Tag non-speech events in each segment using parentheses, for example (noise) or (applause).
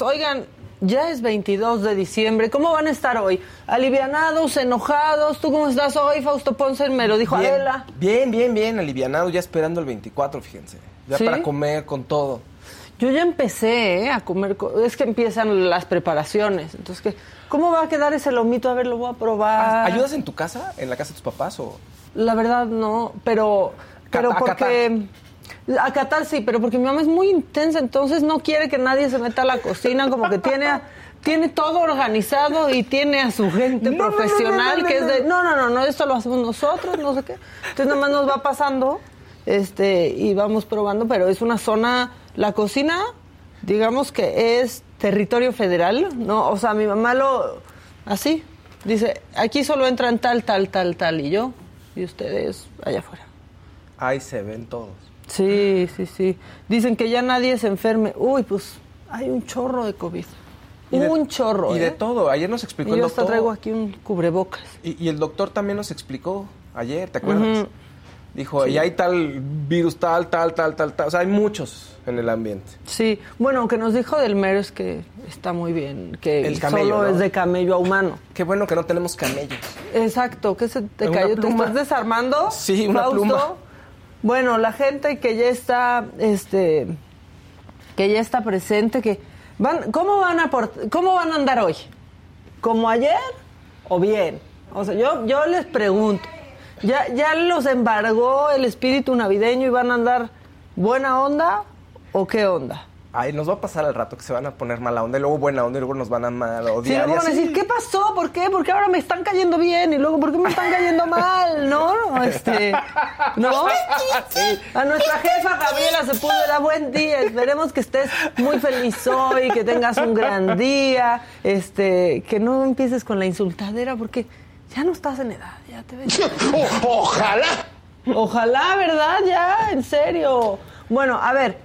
Oigan, ya es 22 de diciembre, ¿cómo van a estar hoy? ¿Alivianados, enojados? ¿Tú cómo estás hoy, Fausto Ponce? Me lo dijo Bien, Adela. bien, bien, bien, alivianado, ya esperando el 24, fíjense. Ya ¿Sí? para comer con todo. Yo ya empecé ¿eh? a comer, co- es que empiezan las preparaciones, entonces, ¿qué? ¿cómo va a quedar ese lomito? A ver, lo voy a probar. ¿Ayudas en tu casa? ¿En la casa de tus papás? o La verdad no, pero, pero porque... A Qatar sí, pero porque mi mamá es muy intensa, entonces no quiere que nadie se meta a la cocina, como que tiene, a- tiene todo organizado y tiene a su gente No, no, no, profesional no, no, que es no, de, no. no, no, no, no, esto lo hacemos nosotros, no sé qué. Entonces nada más nos va pasando este y vamos probando, pero es una zona, la cocina, digamos que es territorio federal, ¿no? O sea, mi mamá lo, así, dice, aquí solo entran tal, tal, tal, tal, y yo, y ustedes allá afuera. Ahí se ven todos. Sí, sí, sí. Dicen que ya nadie se enferme. Uy, pues hay un chorro de COVID. Y de- un chorro. Y de ¿eh? todo. Ayer nos explicó Y el yo hasta doctor. traigo aquí un cubrebocas. Y, y el doctor también nos explicó ayer, ¿te acuerdas? Dijo, y hay tal virus, tal, tal, tal, tal, tal. O sea, hay muchos en el ambiente. Sí, bueno, aunque nos dijo del mero es que está muy bien, que El camello, solo ¿no? es de camello a humano. Qué bueno que no tenemos camellos. Exacto, que se te cayó, te estás desarmando. Sí, una Fausto? pluma. Bueno, la gente que ya está, este, que ya está presente, que van, ¿cómo van a cómo van a andar hoy? ¿Como ayer o bien? O sea, yo, yo les pregunto, ¿ya, ya los embargó el espíritu navideño y van a andar buena onda o qué onda? Ay, nos va a pasar al rato que se van a poner mala onda y luego buena onda y luego nos van a mal Sí, odiar. luego y van a decir, ¿qué pasó? ¿Por qué? Porque ahora me están cayendo bien y luego, ¿por qué me están cayendo mal? ¿No? Este, ¿No? (laughs) A nuestra jefa Gabriela Sepúlveda, buen día. Esperemos que estés muy feliz hoy, que tengas un gran día, este, que no empieces con la insultadera porque ya no estás en edad, ya te ves. (laughs) Ojalá. Ojalá, ¿verdad? Ya, en serio. Bueno, a ver,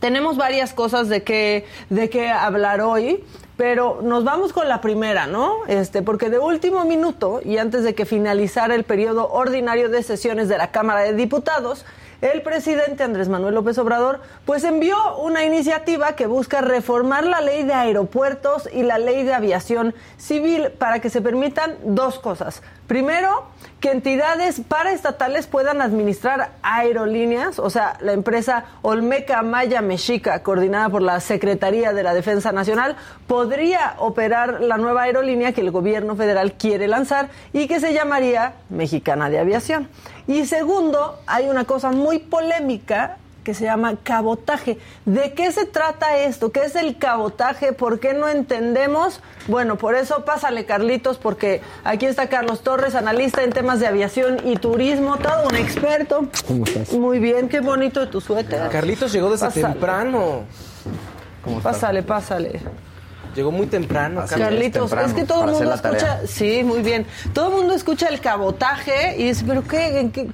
tenemos varias cosas de qué de qué hablar hoy, pero nos vamos con la primera, ¿no? Este, porque de último minuto y antes de que finalizara el periodo ordinario de sesiones de la Cámara de Diputados, el presidente Andrés Manuel López Obrador pues envió una iniciativa que busca reformar la ley de aeropuertos y la ley de aviación civil para que se permitan dos cosas. Primero, que entidades paraestatales puedan administrar aerolíneas, o sea, la empresa Olmeca Maya Mexica, coordinada por la Secretaría de la Defensa Nacional, podría operar la nueva aerolínea que el gobierno federal quiere lanzar y que se llamaría Mexicana de Aviación. Y segundo, hay una cosa muy polémica que se llama cabotaje. ¿De qué se trata esto? ¿Qué es el cabotaje? ¿Por qué no entendemos? Bueno, por eso pásale Carlitos, porque aquí está Carlos Torres, analista en temas de aviación y turismo, todo un experto. ¿Cómo estás? Muy bien, qué bonito de tu suéter. Carlitos llegó desde Pásale. temprano. ¿Cómo estás? Pásale, pásale. Llegó muy temprano, Así Carlos. Carlitos, temprano, es que todo el mundo tarea. escucha, sí, muy bien. Todo el mundo escucha el cabotaje y dice, pero qué, ¿En qué-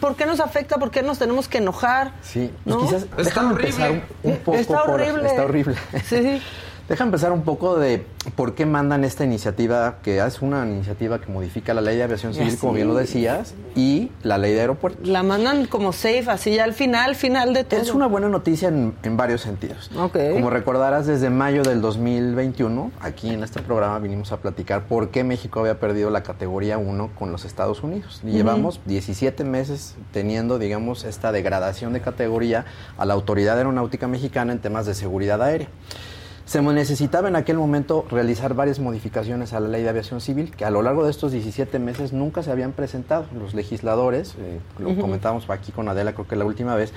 ¿por qué nos afecta? ¿Por qué nos tenemos que enojar? Sí, ¿No? quizás Está horrible. empezar un, un poco Está por- horrible. está horrible. Sí. (laughs) Deja empezar un poco de por qué mandan esta iniciativa, que es una iniciativa que modifica la ley de aviación civil, Así. como bien lo decías, y la ley de aeropuertos. La mandan como safe, así ya al final, final de todo. Es una buena noticia en, en varios sentidos. Ok. Como recordarás, desde mayo del 2021, aquí en este programa vinimos a platicar por qué México había perdido la categoría 1 con los Estados Unidos. Y Llevamos 17 meses teniendo, digamos, esta degradación de categoría a la Autoridad Aeronáutica Mexicana en temas de seguridad aérea. Se necesitaba en aquel momento realizar varias modificaciones a la ley de aviación civil que a lo largo de estos 17 meses nunca se habían presentado. Los legisladores, eh, lo comentábamos aquí con Adela creo que la última vez,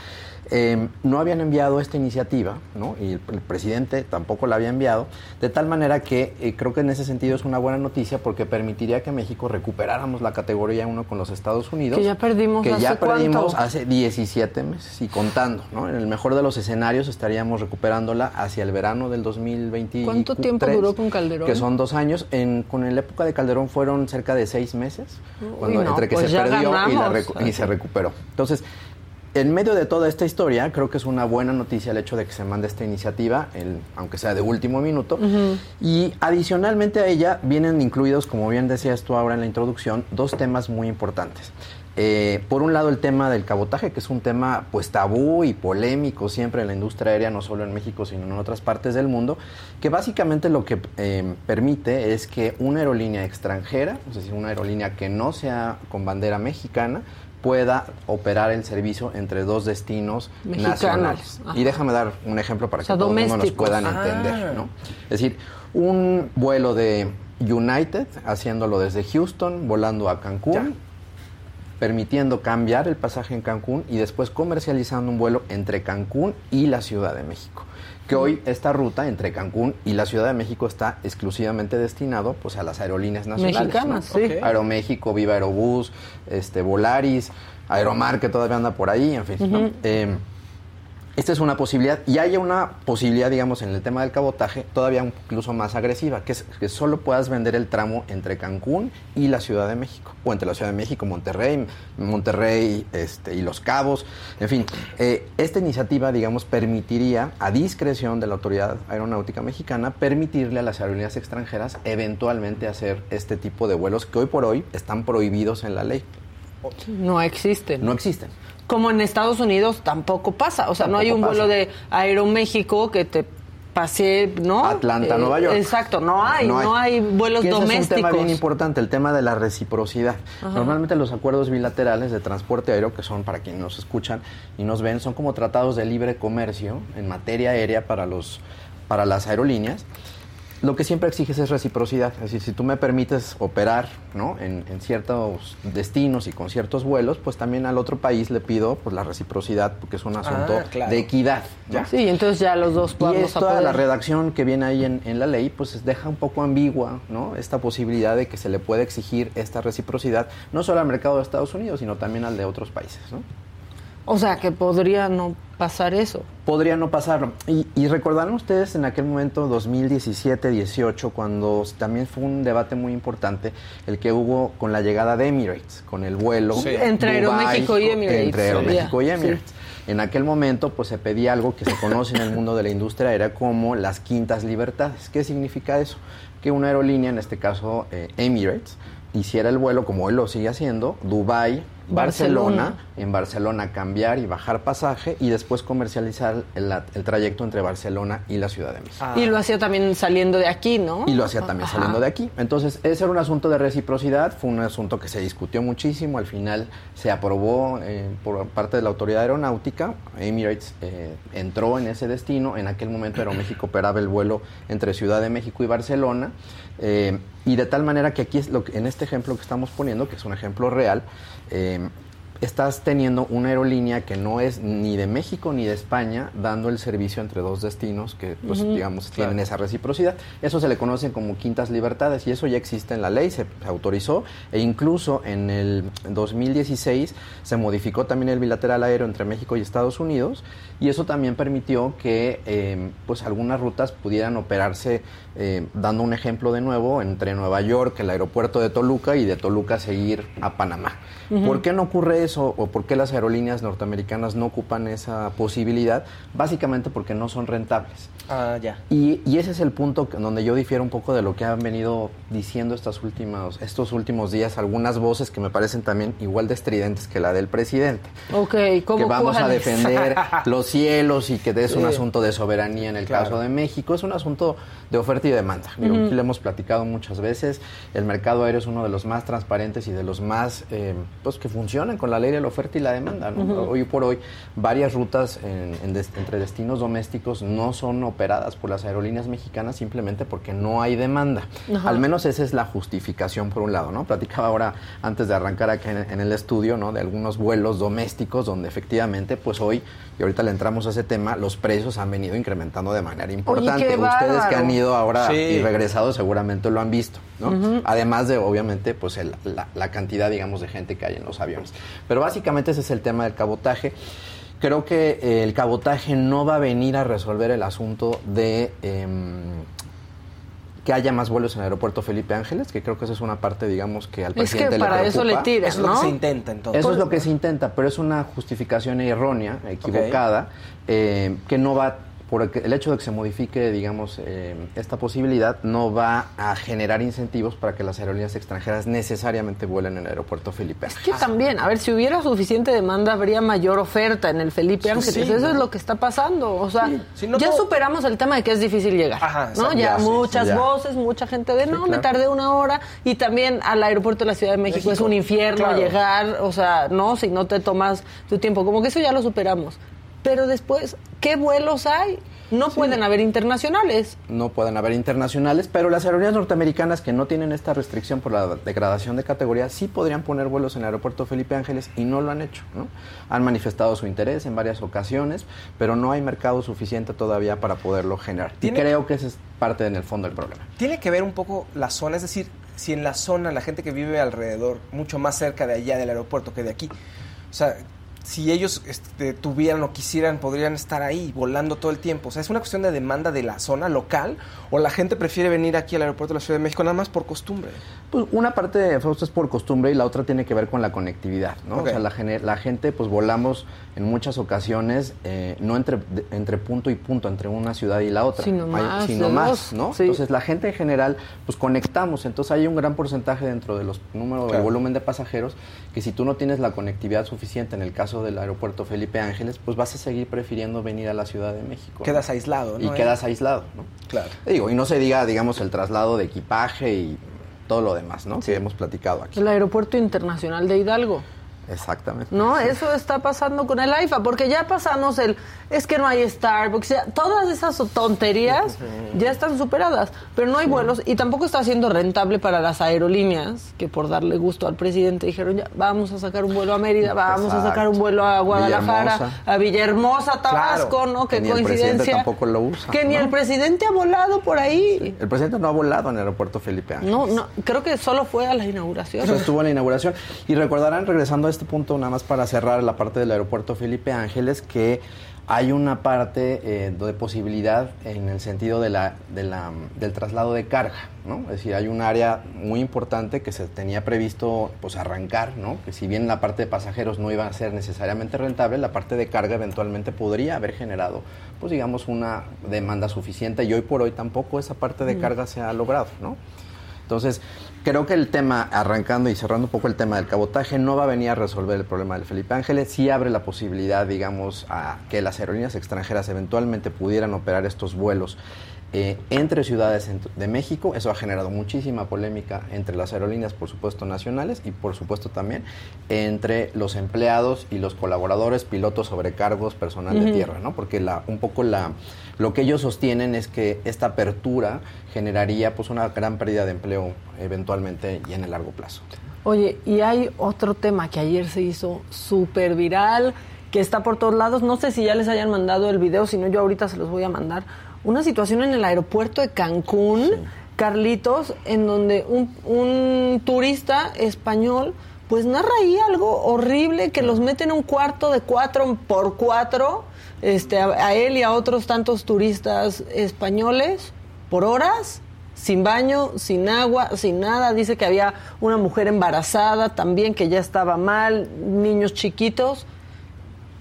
eh, no habían enviado esta iniciativa ¿no? y el, el presidente tampoco la había enviado, de tal manera que eh, creo que en ese sentido es una buena noticia porque permitiría que México recuperáramos la categoría 1 con los Estados Unidos. Que ya perdimos Que hace ya perdimos cuánto? hace 17 meses y contando. ¿no? En el mejor de los escenarios estaríamos recuperándola hacia el verano del 2023. ¿Cuánto tiempo duró con Calderón? Que son dos años. En, con la época de Calderón fueron cerca de seis meses, cuando, no, entre que pues se perdió y, la y se recuperó. Entonces, en medio de toda esta historia, creo que es una buena noticia el hecho de que se mande esta iniciativa, el- aunque sea de último minuto. Y adicionalmente a ella vienen incluidos, como bien decías tú ahora en la introducción, dos temas muy importantes. Eh, por un lado el tema del cabotaje, que es un tema pues tabú y polémico siempre en la industria aérea, no solo en México, sino en otras partes del mundo, que básicamente lo que eh, permite es que una aerolínea extranjera, es decir, una aerolínea que no sea con bandera mexicana, pueda operar el servicio entre dos destinos Mexicanos. nacionales. Ajá. Y déjame dar un ejemplo para O sea, que todo el mundo nos domésticos. puedan Ah. entender, ¿no? Es decir, un vuelo de United haciéndolo desde Houston, volando a Cancún, Ya. Permitiendo cambiar el pasaje en Cancún y después comercializando un vuelo entre Cancún y la Ciudad de México. Que hoy esta ruta entre Cancún y la Ciudad de México está exclusivamente destinado pues a las aerolíneas nacionales. Mexicanas, ¿no? sí. Aeroméxico, Viva Aerobús, este, Volaris, Aeromar que todavía anda por ahí, en fin. ¿no? Eh, esta es una posibilidad y hay una posibilidad, digamos, en el tema del cabotaje todavía incluso más agresiva, que es que solo puedas vender el tramo entre Cancún y la Ciudad de México, o entre la Ciudad de México, Monterrey, Monterrey este, y Los Cabos, en fin. eh, esta iniciativa, digamos, permitiría, a discreción de la Autoridad Aeronáutica Mexicana, permitirle a las aerolíneas extranjeras eventualmente hacer este tipo de vuelos que hoy por hoy están prohibidos en la ley. No existen. No existen. Como en Estados Unidos tampoco pasa. O sea, no hay un vuelo de Aeroméxico que te pase, ¿no? Atlanta, Eh, Nueva York. Exacto, no hay, no hay, vuelos Que ese domésticos. Es un tema bien importante, el tema de la reciprocidad. Normalmente los acuerdos bilaterales de transporte aéreo, que son para quienes nos escuchan y nos ven, son como tratados de libre comercio en materia aérea para los para las aerolíneas. Lo que siempre exiges es reciprocidad. Es decir, si tú me permites operar ¿no? en, en ciertos destinos y con ciertos vuelos, pues también al otro país le pido pues, la reciprocidad, porque es un asunto claro. de equidad. ¿no? Sí, entonces ya los dos Y a esta, poder. la redacción que viene ahí en, en la ley, pues deja un poco ambigua ¿no? esta posibilidad de que se le pueda exigir esta reciprocidad, no solo al mercado de Estados Unidos, sino también al de otros países. ¿no? O sea, que podría no pasar eso. Podría no pasarlo. Y, y recordarán ustedes en aquel momento, 2017-18, cuando también fue un debate muy importante, el que hubo con la llegada de Emirates, con el vuelo. Sí. Entre Aeroméxico y Emirates, Entre Aeroméxico y Emirates. En aquel momento, pues se pedía algo que se conoce en el mundo de la industria aérea como las quintas libertades. ¿Qué significa eso? Que una aerolínea, en este caso eh, Emirates, hiciera el vuelo como él lo sigue haciendo, Dubai, Barcelona. Barcelona, en Barcelona cambiar y bajar pasaje y después comercializar el, el trayecto entre Barcelona y la Ciudad de México. Y lo hacía también saliendo de aquí, ¿no? Y lo hacía también Ajá. saliendo de aquí. Entonces, ese era un asunto de reciprocidad, fue un asunto que se discutió muchísimo, al final se aprobó eh, por parte de la autoridad aeronáutica, Emirates eh, entró en ese destino, en aquel momento Aeroméxico operaba el vuelo entre Ciudad de México y Barcelona, eh, y de tal manera que aquí es lo que, en este ejemplo que estamos poniendo, que es un ejemplo real, eh, estás teniendo una aerolínea que no es ni de México ni de España dando el servicio entre dos destinos que, pues, digamos, tienen esa reciprocidad. Eso se le conocen como quintas libertades y eso ya existe en la ley, se, se autorizó e incluso en el 2016 se modificó también el bilateral aéreo entre México y Estados Unidos y eso también permitió que eh, pues algunas rutas pudieran operarse, eh, dando un ejemplo de nuevo, entre Nueva York, el aeropuerto de Toluca y de Toluca seguir a Panamá. ¿Por qué no ocurre eso o por qué las aerolíneas norteamericanas no ocupan esa posibilidad? Básicamente porque no son rentables. Ah, ya. Y, y ese es el punto donde yo difiero un poco de lo que han venido diciendo estas últimas, estos últimos días algunas voces que me parecen también igual de estridentes que la del presidente. Ok, ¿cómo que vamos a defender (laughs) los cielos y que es un asunto de soberanía en el Claro. caso de México. Es un asunto de oferta y demanda. Digo, Aquí lo hemos platicado muchas veces. El mercado aéreo es uno de los más transparentes y de los más eh, pues que funcionan con la ley de la oferta y la demanda. ¿no? Hoy por hoy, varias rutas en- en des- entre destinos domésticos no son operadas por las aerolíneas mexicanas simplemente porque no hay demanda. Al menos esa es la justificación por un lado, ¿no? Platicaba ahora antes de arrancar aquí en, en el estudio, ¿no? De algunos vuelos domésticos donde efectivamente, pues hoy, y ahorita le entramos a ese tema, los precios han venido incrementando de manera importante. Ustedes que han ido ahora Sí. y regresado seguramente lo han visto, ¿no? Además de, obviamente, pues el- la, la cantidad, digamos, de gente que hay en los aviones. Pero básicamente ese es el tema del cabotaje. Creo que eh, el cabotaje no va a venir a resolver el asunto de em, que haya más vuelos en el aeropuerto Felipe Ángeles, que creo que esa es una parte, digamos, que al Es presidente que le para eso le tiran, Eso es lo ¿no? que se intenta entonces. Eso es lo que se intenta, pero es una justificación errónea, equivocada, eh, que no va, por el, que- el hecho de que se modifique, digamos, eh, esta posibilidad, no va a generar incentivos para que las aerolíneas extranjeras necesariamente vuelen en el aeropuerto Felipe Es Ángeles. que también, a ver, si hubiera suficiente demanda, habría mayor oferta en el Felipe Ángeles. sí, Eso ¿no? es lo que está pasando. O sea, Sí, no ya superamos el tema de que es difícil llegar. Ajá, ¿no? Ya, muchas ya. voces, mucha gente de no, me tardé una hora. Y también al aeropuerto de la Ciudad de México, México, es un infierno claro. llegar. O sea, no, si no te tomas tu tiempo. Como que eso ya lo superamos. Pero después, ¿qué vuelos hay? No pueden haber internacionales. no pueden haber internacionales, pero las aerolíneas norteamericanas que no tienen esta restricción por la degradación de categoría sí podrían poner vuelos en el aeropuerto Felipe Ángeles y no lo han hecho. ¿no? Han manifestado su interés en varias ocasiones, pero no hay mercado suficiente todavía para poderlo generar. Y creo que ese es parte en el fondo del problema. Tiene que ver un poco la zona, es decir, si en la zona la gente que vive alrededor, mucho más cerca de allá del aeropuerto que de aquí, o sea, si ellos este, tuvieran o quisieran, podrían estar ahí volando todo el tiempo. O sea, es una cuestión de demanda de la zona local o la gente prefiere venir aquí al aeropuerto de la Ciudad de México nada más por costumbre. Pues una parte de Fausto es por costumbre y la otra tiene que ver con la conectividad, ¿no? O sea, la, la gente, pues volamos en muchas ocasiones, eh, no entre, de- entre punto y punto, entre una ciudad y la otra. Sino Hay- más, sino de más, ¿no? sí. Entonces la gente en general, pues conectamos, entonces hay un gran porcentaje dentro de los números, Claro. del volumen de pasajeros, que si tú no tienes la conectividad suficiente en el caso del aeropuerto Felipe Ángeles, pues vas a seguir prefiriendo venir a la Ciudad de México. ¿no? Quedas aislado, ¿no? Y Eh, quedas aislado, ¿no? Claro. Digo, y no se diga, digamos, el traslado de equipaje y todo lo demás, ¿no? Que hemos platicado aquí. El aeropuerto internacional de Hidalgo. Exactamente. No, eso está pasando con el AIFA, porque ya pasamos el, es que no hay Starbucks, ya- todas esas tonterías ya están superadas, pero no hay vuelos y tampoco está siendo rentable para las aerolíneas, que por darle gusto al presidente dijeron, ya, vamos a sacar un vuelo a Mérida, vamos a sacar un vuelo a Guadalajara, Villahermosa. a Villahermosa, Tabasco, Claro, ¿no? Qué coincidencia. tampoco lo usa, Que ni ¿no? el presidente ha volado por ahí. El presidente no ha volado en el aeropuerto Felipe Ángeles. No, no, creo que solo fue a la inauguración. Eso estuvo en la inauguración. Y recordarán, regresando a este punto, nada más para cerrar la parte del aeropuerto Felipe Ángeles, que hay una parte eh, de posibilidad en el sentido de la, de la, del traslado de carga, ¿no? Es decir, hay un área muy importante que se tenía previsto pues arrancar, ¿no? Que si bien la parte de pasajeros no iba a ser necesariamente rentable, la parte de carga eventualmente podría haber generado, pues digamos, una demanda suficiente y hoy por hoy tampoco esa parte de carga se ha logrado, ¿no? Entonces, creo que el tema, arrancando y cerrando un poco el tema del cabotaje, no va a venir a resolver el problema del Felipe Ángeles. Sí abre la posibilidad, digamos, a que las aerolíneas extranjeras eventualmente pudieran operar estos vuelos eh, entre ciudades de México. Eso ha generado muchísima polémica entre las aerolíneas, por supuesto, nacionales y, por supuesto, también entre los empleados y los colaboradores, pilotos, sobrecargos, personal de tierra, ¿no? Porque la, un poco la, lo que ellos sostienen es que esta apertura generaría pues una gran pérdida de empleo eventualmente y en el largo plazo. Oye, y hay otro tema que ayer se hizo súper viral, que está por todos lados. No sé si ya les hayan mandado el video, si no yo ahorita se los voy a mandar. Una situación en el aeropuerto de Cancún, Carlitos, en donde un, un turista español pues narra ahí algo horrible que los mete en un cuarto de cuatro por cuatro, este, a, él y a otros tantos turistas españoles por horas, sin baño, sin agua, sin nada. Dice que había una mujer embarazada también que ya estaba mal, niños chiquitos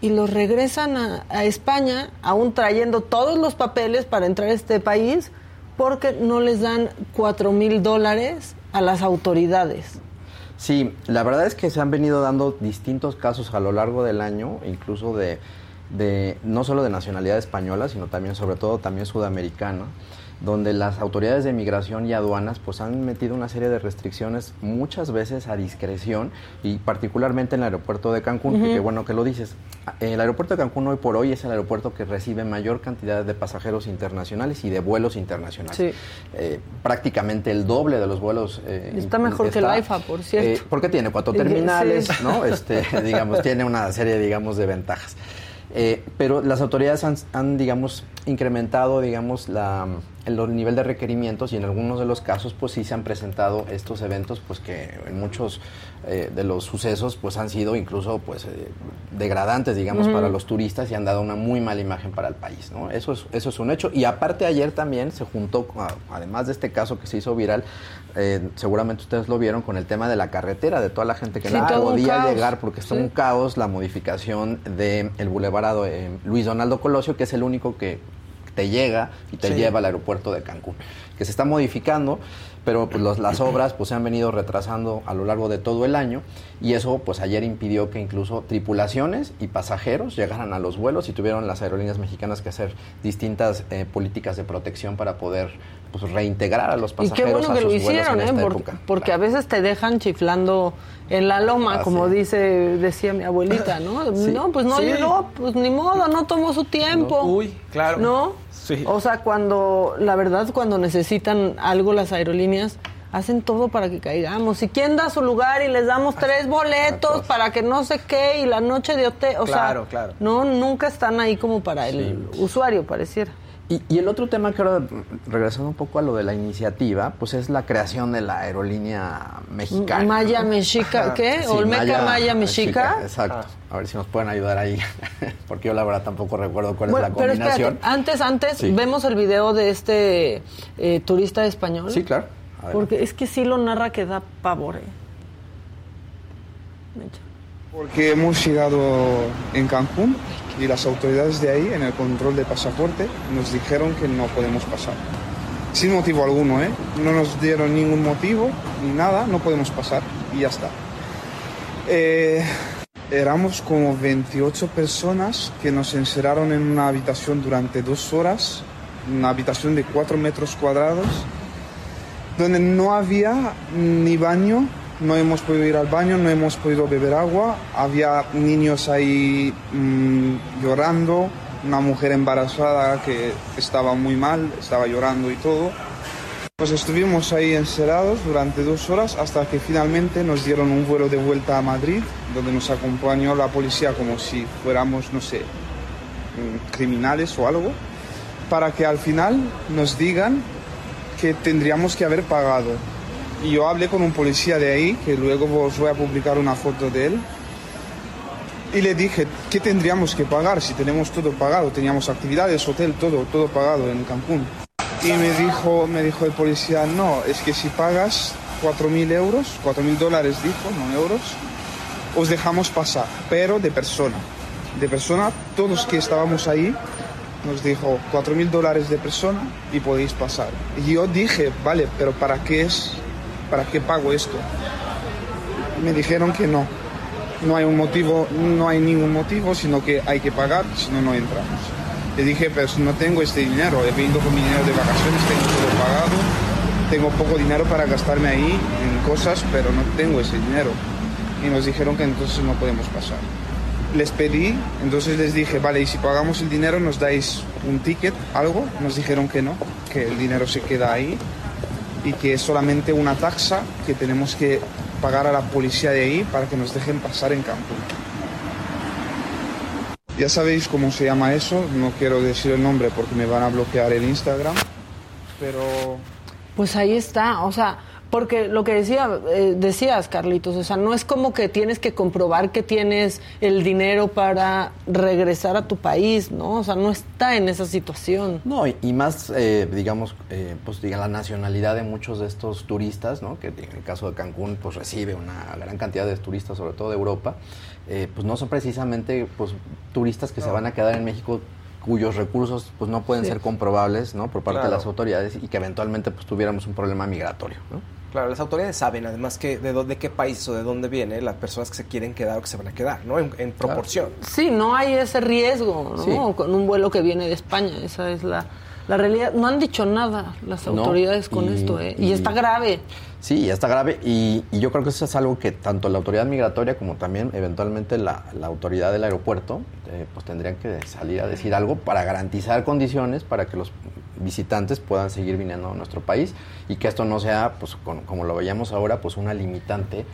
y los regresan a, a España, aún trayendo todos los papeles para entrar a este país, porque no les dan cuatro mil dólares a las autoridades. Sí, la verdad es que se han venido dando distintos casos a lo largo del año, incluso de, de no solo de nacionalidad española, sino también, sobre todo, también sudamericana donde las autoridades de migración y aduanas pues han metido una serie de restricciones muchas veces a discreción y particularmente en el aeropuerto de Cancún, que qué bueno que lo dices. El aeropuerto de Cancún hoy por hoy es el aeropuerto que recibe mayor cantidad de pasajeros internacionales y de vuelos internacionales. Sí. Eh, prácticamente el doble de los vuelos. eh, Está mejor que el AIFA, por cierto. eh, porque tiene cuatro (laughs) terminales, Sí. ¿no? Este, (laughs) digamos, tiene una serie, digamos, de ventajas. Eh, pero las autoridades han, han, digamos, incrementado, digamos, la, el nivel de requerimientos y en algunos de los casos, pues sí se han presentado estos eventos, pues que en muchos eh, de los sucesos, pues han sido incluso, pues, eh, degradantes, digamos, para los turistas y han dado una muy mala imagen para el país, ¿no? Eso es, eso es un hecho. Y aparte ayer también se juntó, además de este caso que se hizo viral, eh, seguramente ustedes lo vieron con el tema de la carretera, de toda la gente que Sí, no podía llegar porque está Sí. un caos la modificación del el bulevarado eh, Luis Donaldo Colosio, que es el único que te llega y te Sí. lleva al aeropuerto de Cancún, que se está modificando, pero pues, los- las obras pues se han venido retrasando a lo largo de todo el año y eso pues ayer impidió que incluso tripulaciones y pasajeros llegaran a los vuelos y tuvieron las aerolíneas mexicanas que hacer distintas eh, políticas de protección para poder pues, reintegrar a los Y pasajeros qué bueno a que lo sus vuelos hicieron, en ¿eh? esta Por- época. porque Claro. a veces te dejan chiflando en la loma, Ah, como sí. dice decía mi abuelita, ¿no? (laughs) Sí. No, pues no Sí. llegó, pues ni modo, no tomó su tiempo. No, uy, claro. ¿No? Sí. O sea, cuando, la verdad, cuando necesitan algo las aerolíneas, hacen todo para que caigamos. ¿Y quién da su lugar y les damos tres boletos para que no sé qué y la noche de hotel? O Claro, sea, claro. no, nunca están ahí como para el usuario, pareciera. Y, y el otro tema que ahora, regresando un poco a lo de la iniciativa, pues es la creación de la aerolínea mexicana. Maya. Mexica, ¿qué? Sí, Olmeca Maya, Mexica. Exacto. A ver si nos pueden ayudar ahí, (laughs) porque yo la verdad tampoco recuerdo cuál Bueno, es la pero combinación. espérate, antes, antes, Sí. vemos el video de este eh, turista español. Sí, claro. Porque es que sí lo narra que da pavor. eh. Porque hemos llegado en Cancún y las autoridades de ahí, en el control de pasaporte, nos dijeron que no podemos pasar. Sin motivo alguno, ¿eh? No nos dieron ningún motivo ni nada, no podemos pasar y ya está. Eh, éramos como 28 personas que nos encerraron en una habitación durante dos horas, una habitación de 4 metros cuadrados, donde no había ni baño, no hemos podido ir al baño, no hemos podido beber agua, había niños ahí mm, llorando, una mujer embarazada que estaba muy mal, estaba llorando y todo. Pues estuvimos ahí encerrados durante dos horas hasta que finalmente nos dieron un vuelo de vuelta a Madrid, donde nos acompañó la policía como si fuéramos, no sé, mm, criminales o algo, para que al final nos digan que tendríamos que haber pagado. Yo hablé con un policía de ahí, que luego os voy a publicar una foto de él, y le dije, ¿qué tendríamos que pagar si tenemos todo pagado? Teníamos actividades, hotel, todo, todo pagado en Cancún. Y me dijo, me dijo el policía, no, es que si pagas 4.000 euros, 4.000 dólares dijo, no euros, os dejamos pasar, pero de persona. De persona, todos que estábamos ahí, nos dijo 4.000 dólares de persona y podéis pasar. Y yo dije, vale, pero ¿para qué es? ¿Para qué pago esto? Me dijeron que no. No hay un motivo, no hay ningún motivo, sino que hay que pagar, si no, no entramos. Le dije, pero no tengo este dinero, he venido con mi dinero de vacaciones, tengo todo pagado, tengo poco dinero para gastarme ahí en cosas, pero no tengo ese dinero. Y nos dijeron que entonces no podemos pasar. Les pedí, entonces les dije, vale, y si pagamos el dinero nos dais un ticket, algo. Nos dijeron que no, que el dinero se queda ahí y que es solamente una taxa que tenemos que pagar a la policía de ahí para que nos dejen pasar en Cancún. Ya sabéis cómo se llama eso, no quiero decir el nombre porque me van a bloquear el Instagram, pero Pues ahí está, o sea, porque lo que decía, eh, decías, Carlitos, o sea, no es como que tienes que comprobar que tienes el dinero para regresar a tu país, ¿no? O sea, no está en esa situación. No, y, y más, eh, digamos, eh, pues diga, la nacionalidad de muchos de estos turistas, ¿no? Que en el caso de Cancún, pues recibe una gran cantidad de turistas, sobre todo de Europa, eh, pues no son precisamente pues turistas que se van a quedar en México cuyos recursos pues no pueden Sí. ser comprobables, ¿no? Por parte de las autoridades y que eventualmente pues tuviéramos un problema migratorio, ¿no? Claro, las autoridades saben además que de, dónde- de qué país o de dónde vienen las personas que se quieren quedar o que se van a quedar, ¿no? En, en proporción. Sí, no hay ese riesgo, ¿no? Sí. Con un vuelo que viene de España, esa es la, la realidad. No han dicho nada las No, autoridades con y- esto, ¿eh? Y, y- está grave. Sí, ya está grave y, y yo creo que eso es algo que tanto la autoridad migratoria como también eventualmente la, la autoridad del aeropuerto eh, pues tendrían que salir a decir algo para garantizar condiciones para que los visitantes puedan seguir viniendo a nuestro país y que esto no sea, pues con- como lo veíamos ahora, pues una limitante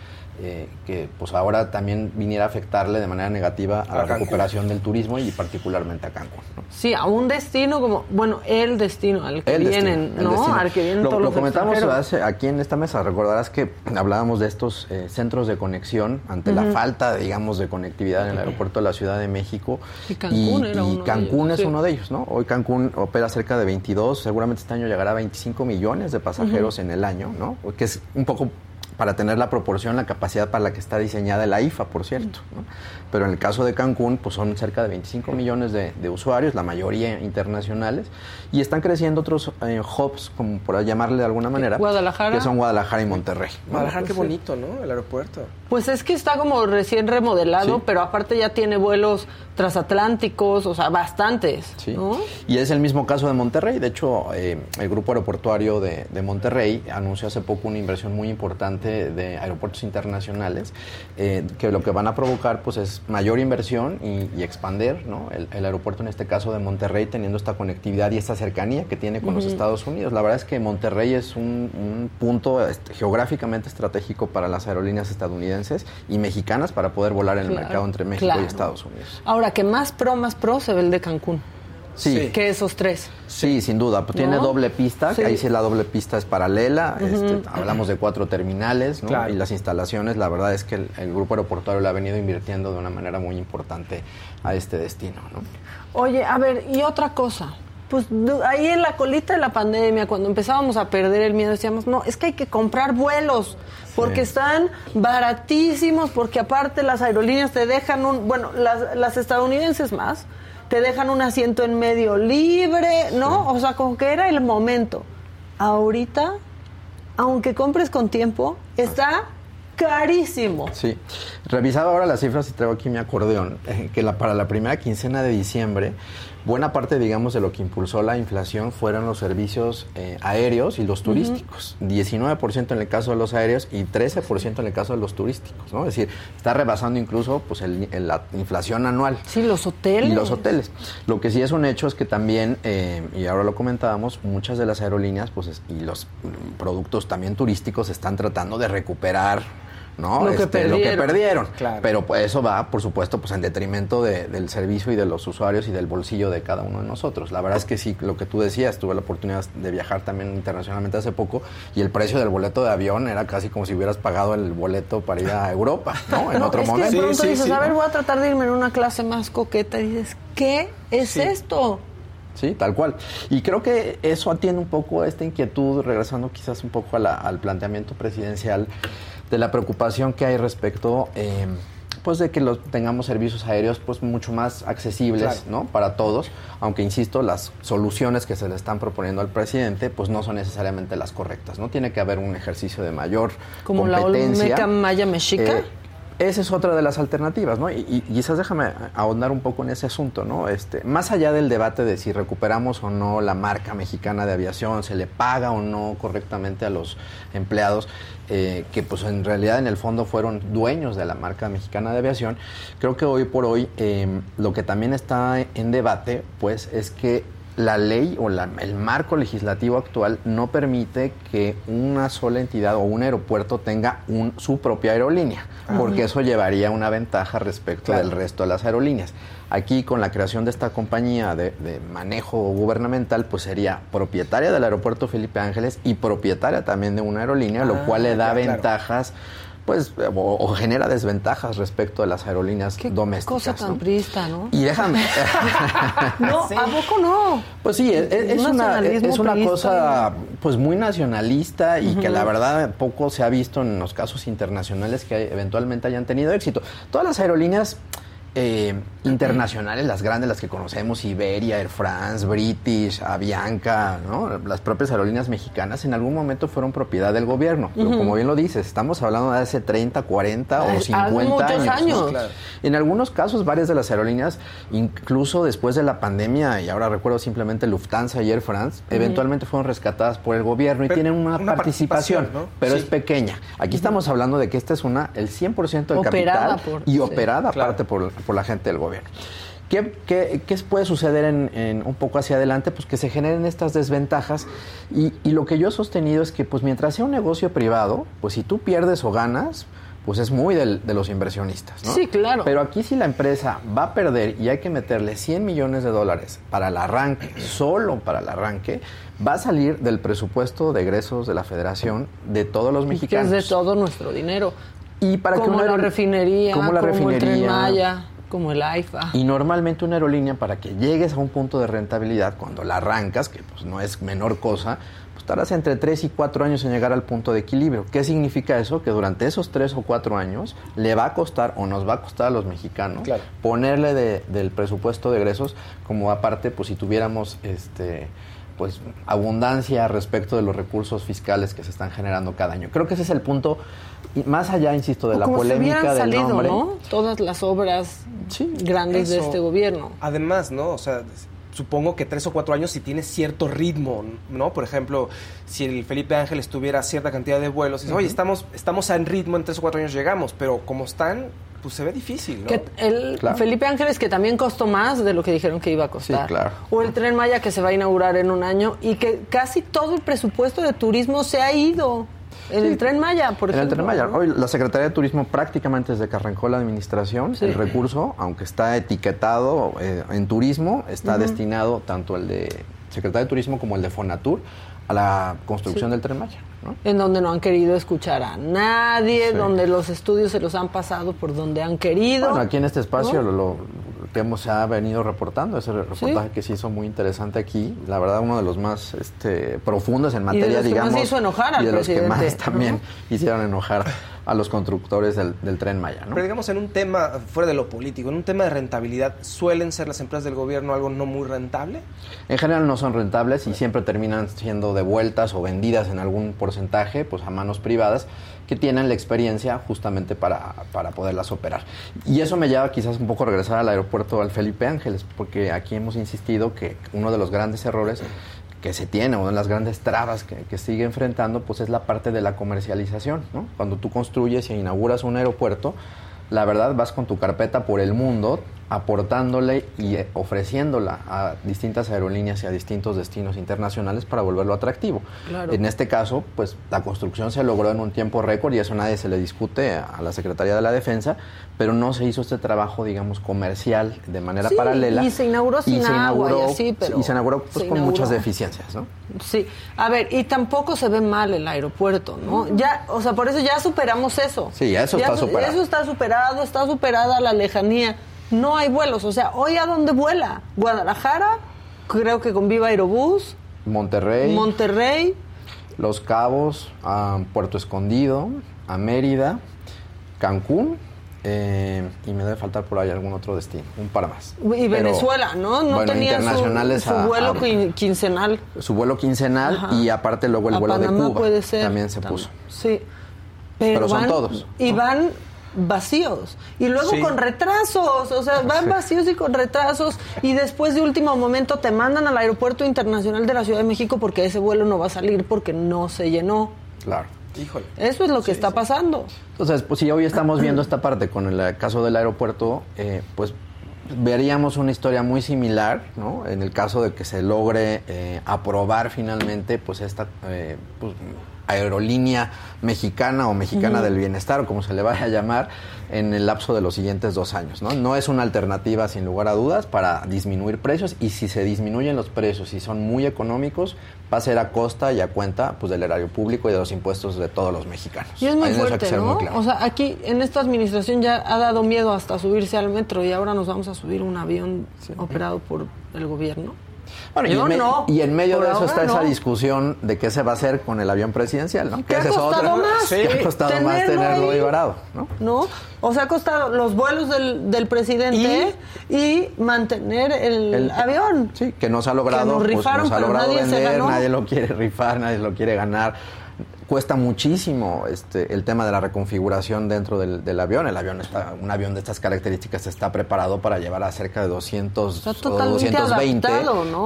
eh, que pues ahora también viniera a afectarle de manera negativa a, A la Cancún. recuperación del turismo y particularmente a Cancún. ¿no? Sí, a un destino como, bueno, el destino al que El destino, vienen, el ¿no? destino. Al que vienen lo, todos lo los comentamos hace- aquí en esta mesa, recordarás que hablábamos de estos eh, centros de conexión ante la falta, digamos, de conectividad en el aeropuerto de la Ciudad de México. Y Cancún era y uno de Cancún ellos, es sí. uno de ellos, ¿no? Hoy Cancún opera cerca de 22, seguramente este año llegará a 25 millones de pasajeros en el año, ¿no? Que es un poco para tener la proporción, la capacidad para la que está diseñada la IFA, por cierto. ¿no? Pero en el caso de Cancún, pues son cerca de 25 millones de, de usuarios, la mayoría internacionales, y están creciendo otros eh, hubs, como por llamarle de alguna manera, Guadalajara. que son Guadalajara y Monterrey. ¿no? Guadalajara, qué bonito, ¿no? El aeropuerto. Pues es que está como recién remodelado, Sí. pero aparte ya tiene vuelos transatlánticos, o sea, bastantes, Sí. ¿no? Y es el mismo caso de Monterrey. De hecho, eh, el Grupo Aeroportuario de, de Monterrey anunció hace poco una inversión muy importante de aeropuertos internacionales, eh, que lo que van a provocar pues es mayor inversión y, y expander ¿no? el, el aeropuerto, en este caso de Monterrey, teniendo esta conectividad y esta cercanía que tiene con los Estados Unidos. La verdad es que Monterrey es un, un punto este, geográficamente estratégico para las aerolíneas estadounidenses y mexicanas para poder volar en el mercado entre México claro. y Estados Unidos. Ahora, que más pro, más pro se ve el de Cancún Sí, Sí. que esos tres. Sí, sin duda. Pues Tiene ¿No? doble pista, Sí. ahí sí la doble pista es paralela. este, hablamos de cuatro terminales, ¿no? Claro. Y las instalaciones, la verdad es que el, el grupo aeroportuario le ha venido invirtiendo de una manera muy importante a este destino, ¿no? Oye, a ver, y otra cosa. Pues ahí en la colita de la pandemia, cuando empezábamos a perder el miedo, decíamos, no, es que hay que comprar vuelos, porque están baratísimos, porque aparte las aerolíneas te dejan un, bueno, las, las estadounidenses más, te dejan un asiento en medio libre, ¿no? O sea, como que era el momento. Ahorita, aunque compres con tiempo, está carísimo. Sí. Revisaba ahora las cifras y traigo aquí mi acordeón, eh, que la, para la primera quincena de diciembre, buena parte, digamos, de lo que impulsó la inflación fueron los servicios eh, aéreos y los turísticos. 19% en el caso de los aéreos y 13% en el caso de los turísticos, ¿no? Es decir, está rebasando incluso pues, el- el- la inflación anual. Sí, los hoteles. Y los hoteles. Lo que sí es un hecho es que también, eh, y ahora lo comentábamos, muchas de las aerolíneas pues, es- y los mm, productos también turísticos están tratando de recuperar. ¿No? Lo que lo que perdieron. perdieron. Claro. Pero pues, eso va, por supuesto, pues en detrimento de- del servicio y de los usuarios y del bolsillo de cada uno de nosotros. La verdad es que sí, lo que tú decías, tuve la oportunidad de viajar también internacionalmente hace poco y el precio del boleto de avión era casi como si hubieras pagado el boleto para ir a (laughs) Europa, ¿no? En No, otro es que momento. de pronto Sí, sí, dices, sí. a ver, voy a tratar de irme en una clase más coqueta y dices, ¿qué es esto? Sí, tal cual. Y creo que eso atiende un poco a esta inquietud, regresando quizás un poco a la- al planteamiento presidencial, de la preocupación que hay respecto, eh, pues, de que los, tengamos servicios aéreos, pues, mucho más accesibles, Claro. ¿no? Para todos, aunque insisto, las soluciones que se le están proponiendo al presidente, pues, no son necesariamente las correctas, ¿no? Tiene que haber un ejercicio de mayor Como la competencia. Olmeca Maya Mexica. Eh, esa es otra de las alternativas, ¿no? Y, y quizás déjame ahondar un poco en ese asunto, ¿no? Este, más allá del debate de si recuperamos o no la marca mexicana de aviación, se le paga o no correctamente a los empleados, eh, que pues en realidad en el fondo fueron dueños de la marca mexicana de aviación, creo que hoy por hoy eh, lo que también está en debate, pues, es que la ley o la- el marco legislativo actual no permite que una sola entidad o un aeropuerto tenga un, su propia aerolínea, porque eso llevaría una ventaja respecto Claro. del resto de las aerolíneas. Aquí con la creación de esta compañía de, de manejo gubernamental, pues sería propietaria del aeropuerto Felipe Ángeles y propietaria también de una aerolínea, lo Ah, cual le da claro, claro. Pues, o, o genera desventajas respecto de las aerolíneas Qué domésticas. cosa tan ¿no? Y déjame. (laughs) No, ¿a poco no? Pues sí, es, es Un una, es una cosa pues muy nacionalista y que la verdad poco se ha visto en los casos internacionales que eventualmente hayan tenido éxito. Todas las aerolíneas eh, internacionales, las grandes, las que conocemos, Iberia, Air France, British, Avianca, ¿no? las propias aerolíneas mexicanas, en algún momento fueron propiedad del gobierno. Pero como bien lo dices, estamos hablando de hace 30, 40 Hace o 50 muchos años. años. ¿no? Claro. En algunos casos, varias de las aerolíneas, incluso después de la pandemia, y ahora recuerdo simplemente Lufthansa y Air France, eventualmente fueron rescatadas por el gobierno y Pero tienen una, una participación, participación, ¿no? pero Sí. es pequeña. Aquí estamos hablando de que esta es una, el 100% del Operada capital por- y sí. operada Claro. aparte por, por la gente del gobierno. ¿Qué, qué, qué puede suceder en, en un poco hacia adelante? Pues que se generen estas desventajas y, y lo que yo he sostenido es que pues mientras sea un negocio privado, pues si tú pierdes o ganas, pues es muy del- de los inversionistas, ¿no? Sí, claro. Pero aquí si la empresa va a perder y hay que meterle 100 millones de dólares para el arranque, solo para el arranque, va a salir del presupuesto de egresos de la federación de todos los Que mexicanos. es de todo nuestro dinero. Y para que como una la refinería, como la como el Tren refinería. Maya, como el AIFA. Y normalmente una aerolínea, para que llegues a un punto de rentabilidad, cuando la arrancas, que pues no es menor cosa, pues tardas entre 3 y 4 años en llegar al punto de equilibrio. ¿Qué significa eso? Que durante esos 3 o 4 años le va a costar o nos va a costar a los mexicanos Claro. ponerle de- del presupuesto de egresos como aparte, pues si tuviéramos este pues abundancia respecto de los recursos fiscales que se están generando cada año. Creo que ese es el punto, y más allá, insisto, de O la como si polémica hubieran del salido, nombre. ¿no? Todas las obras Sí, grandes de este gobierno. Además, ¿no? O sea, supongo que tres o cuatro años si tiene cierto ritmo, ¿no? Por ejemplo, si el Felipe Ángeles tuviera cierta cantidad de vuelos, dices, oye, estamos, estamos en ritmo, en tres o cuatro años llegamos, pero como están, pues se ve difícil, ¿no? Que el Claro. Felipe Ángeles, que también costó más de lo que dijeron que iba a costar. Sí, claro. O el Tren Maya, que se va a inaugurar en un año y que casi todo el presupuesto de turismo se ha ido. En el Tren Maya, por En el ejemplo. Tren Maya. Hoy la Secretaría de Turismo prácticamente desde que arrancó la administración, Sí. el recurso, aunque está etiquetado eh, en turismo, está destinado tanto el de Secretaría de Turismo como el de Fonatur a la construcción del Tren Maya. ¿no? En donde no han querido escuchar a nadie, Sí. donde los estudios se los han pasado por donde han querido. Bueno, aquí en este espacio ¿no? lo, lo que hemos se ha venido reportando, ese reportaje que se hizo muy interesante aquí, la verdad uno de los más este, profundos en de materia, los que más digamos, hizo enojar al y de los que más también ¿no? hicieron enojar a los constructores del, del Tren Maya, ¿no? Pero digamos, en un tema, fuera de lo político, en un tema de rentabilidad, ¿suelen ser las empresas del gobierno algo no muy rentable? En general no son rentables y siempre terminan siendo devueltas o vendidas en algún porcentaje pues a manos privadas que tienen la experiencia justamente para, para poderlas operar. Y eso me lleva quizás un poco a regresar al aeropuerto al Felipe Ángeles, porque aquí hemos insistido que uno de los grandes errores que se tiene, una de las grandes trabas que, sigue enfrentando, pues es la parte de la comercialización, ¿no? Cuando tú construyes e inauguras un aeropuerto, la verdad vas con tu carpeta por el mundo aportándole y eh, ofreciéndola a distintas aerolíneas y a distintos destinos internacionales para volverlo atractivo. Claro. En este caso, pues la construcción se logró en un tiempo récord y eso nadie se le discute a la Secretaría de la Defensa, pero no se hizo este trabajo, digamos, comercial de manera Sí, paralela. y se inauguró sin agua y así, pero Y se inauguró pues, se con muchas deficiencias, ¿no? Sí, a ver, y tampoco se ve mal el aeropuerto, ¿no? Ya, o sea, por eso ya superamos eso. Sí, eso Ya está su- superado. Eso está superado, está superada la lejanía. No hay vuelos, o sea, hoy a dónde vuela? Guadalajara, creo que con Viva Aerobús, Monterrey, Monterrey, Los Cabos, a Puerto Escondido, a Mérida, Cancún, eh, y me debe faltar por ahí algún otro destino, un par más. y Pero, Venezuela, ¿no? No bueno, tenía su, internacionales su a- vuelo a- quincenal. su vuelo quincenal Ajá. y aparte luego el A vuelo Panamá de Cuba puede ser. también se puso. Sí. Pero, Pero son todos, Y ¿no? van vacíos. Y luego Sí. con retrasos. O sea, van vacíos y con retrasos. Y después de último momento te mandan al Aeropuerto Internacional de la Ciudad de México porque ese vuelo no va a salir porque no se llenó. Claro. Híjole. Eso es lo que está pasando. Entonces, pues si hoy estamos viendo (clears throat) esta parte con el caso del aeropuerto, eh, pues veríamos una historia muy similar, ¿no? En el caso de que se logre eh, aprobar finalmente, pues esta eh, pues, aerolínea mexicana o mexicana del bienestar, o como se le vaya a llamar, en el lapso de los siguientes dos años. ¿no? no es una alternativa, sin lugar a dudas, para disminuir precios y si se disminuyen los precios y son muy económicos, va a ser a costa y a cuenta pues, del erario público y de los impuestos de todos los mexicanos. Y es muy fuerte, ¿no? O sea, aquí en esta administración ya ha dado miedo hasta subirse al metro y ahora nos vamos a subir un avión operado por el gobierno. Bueno, y, en medio de eso está esa discusión de qué se va a hacer con el avión presidencial, ¿no? ¿Qué ha costado más? Sí. ha costado más tenerlo ahí varado, ¿no? ¿no? O sea, ha costado los vuelos del, del presidente y, mantener el, avión. Sí, que no se ha logrado, pues, no se ha logrado vender, nadie lo quiere rifar, nadie lo quiere ganar cuesta muchísimo este, el tema de la reconfiguración dentro del, avión. El avión está, un avión de estas características está preparado para llevar a cerca de 200 o 220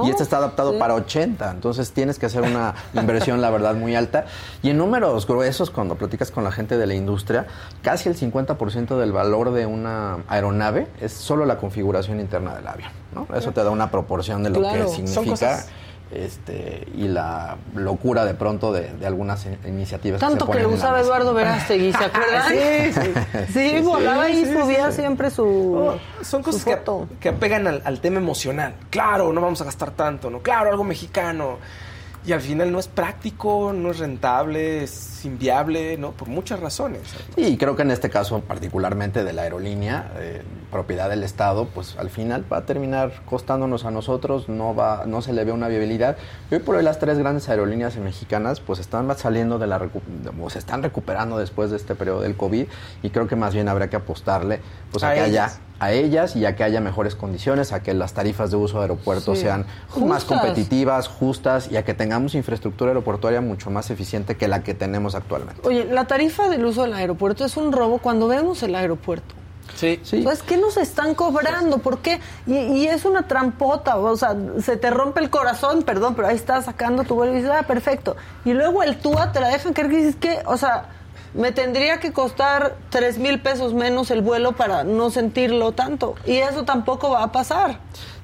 y este está adaptado para 80. Entonces tienes que hacer una inversión, la verdad, muy alta. Y en números gruesos, cuando platicas con la gente de la industria, casi el 50% del valor de una aeronave es solo la configuración interna del avión. ¿no? Eso te da una proporción de lo que significa este, y la locura de pronto de, algunas iniciativas. Tanto que, lo usaba Eduardo Verástegui, ¿se (laughs) acuerdan? sí, sí. sí, volaba y subía siempre su. Oh, son cosas que, que, apegan al, al, tema emocional. Claro, no vamos a gastar tanto, ¿no? Claro, algo mexicano. Y al final no es práctico, no es rentable, es inviable, ¿no? Por muchas razones. Y creo que en este caso, particularmente de la aerolínea, eh, propiedad del Estado, pues al final va a terminar costándonos a nosotros, no va, no se le ve una viabilidad. Y hoy por hoy las tres grandes aerolíneas mexicanas, pues están saliendo de la o se están recuperando después de este periodo del COVID, y creo que más bien habría que apostarle, pues a, que haya a ellas y a que haya mejores condiciones, a que las tarifas de uso de aeropuertos sean más competitivas, justas y a que tengamos infraestructura aeroportuaria mucho más eficiente que la que tenemos actualmente. Oye, la tarifa del uso del aeropuerto es un robo cuando vemos el aeropuerto. Sí. sí. Pues, ¿qué nos están cobrando? ¿Por qué? Y, es una trampota, o sea, se te rompe el corazón, perdón, pero ahí estás sacando tu vuelo y dices, ah, perfecto. Y luego el TUA te la dejan creer que dices que, o sea, me tendría que costar tres mil pesos menos el vuelo para no sentirlo tanto. Y eso tampoco va a pasar.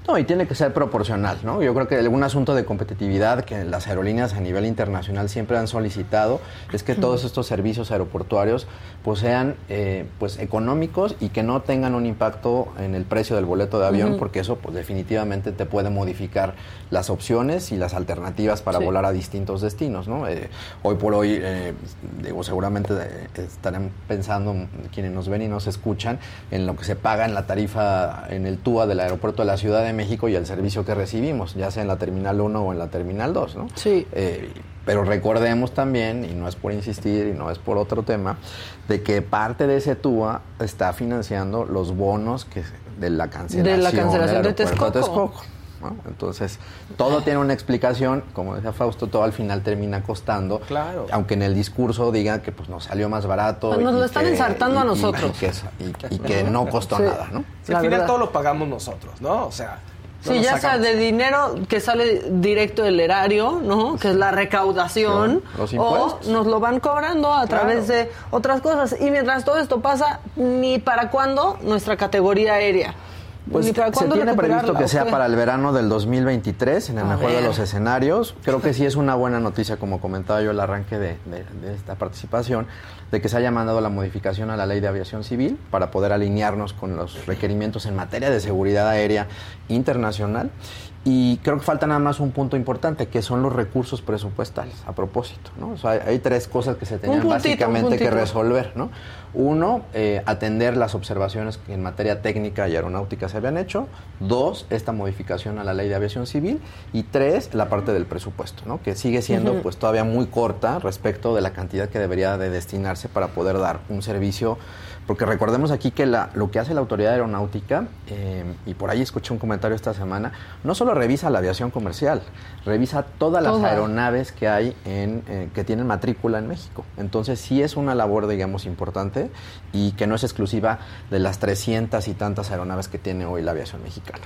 No, y tiene que ser proporcional, ¿no? Yo creo que algún asunto de competitividad que las aerolíneas a nivel internacional siempre han solicitado es que todos estos servicios aeroportuarios pues sean eh, pues económicos y que no tengan un impacto en el precio del boleto de avión, porque eso pues definitivamente te puede modificar las opciones y las alternativas para volar a distintos destinos, ¿no? Eh, hoy por hoy, eh, digo, seguramente estarán pensando quienes nos ven y nos escuchan en lo que se paga en la tarifa en el TUA del aeropuerto de la Ciudad de México y el servicio que recibimos, ya sea en la Terminal 1 o en la Terminal 2, ¿no? Sí. Eh, pero recordemos también, y no es por insistir y no es por otro tema, de que parte de ese TUA está financiando los bonos que de la cancelación, de la cancelación de Texcoco. Entonces, todo tiene una explicación, como decía Fausto, todo al final termina costando. Claro. Aunque en el discurso digan que pues nos salió más barato. Pues nos lo están ensartando a nosotros. Y, que, no costó nada, ¿no? al final todo lo pagamos nosotros, ¿no? O sea. sí, ya sea de dinero que sale directo del erario, ¿no? Que es la recaudación. Los o nos lo van cobrando a través de otras cosas. Y mientras todo esto pasa, ni para cuándo nuestra categoría aérea. Pues se tiene previsto que sea para el verano del 2023, en el mejor de los escenarios. Creo que (laughs) sí es una buena noticia, como comentaba yo el arranque de, esta participación, de que se haya mandado la modificación a la ley de aviación civil para poder alinearnos con los requerimientos en materia de seguridad aérea internacional y creo que falta nada más un punto importante, que son los recursos presupuestales, a propósito. ¿no? O sea, hay, tres cosas que se tenían básicamente que resolver. ¿no? Uno, eh, atender las observaciones que en materia técnica y aeronáutica se habían hecho. Dos, esta modificación a la ley de aviación civil. Y tres, la parte del presupuesto, ¿no? que sigue siendo pues todavía muy corta respecto de la cantidad que debería de destinarse para poder dar un servicio porque recordemos aquí que la, lo que hace la autoridad aeronáutica, eh, y por ahí escuché un comentario esta semana, no solo revisa la aviación comercial, revisa todas las aeronaves que hay en, eh, que tienen matrícula en México. Entonces sí es una labor, digamos, importante y que no es exclusiva de las 300 y tantas aeronaves que tiene hoy la aviación mexicana.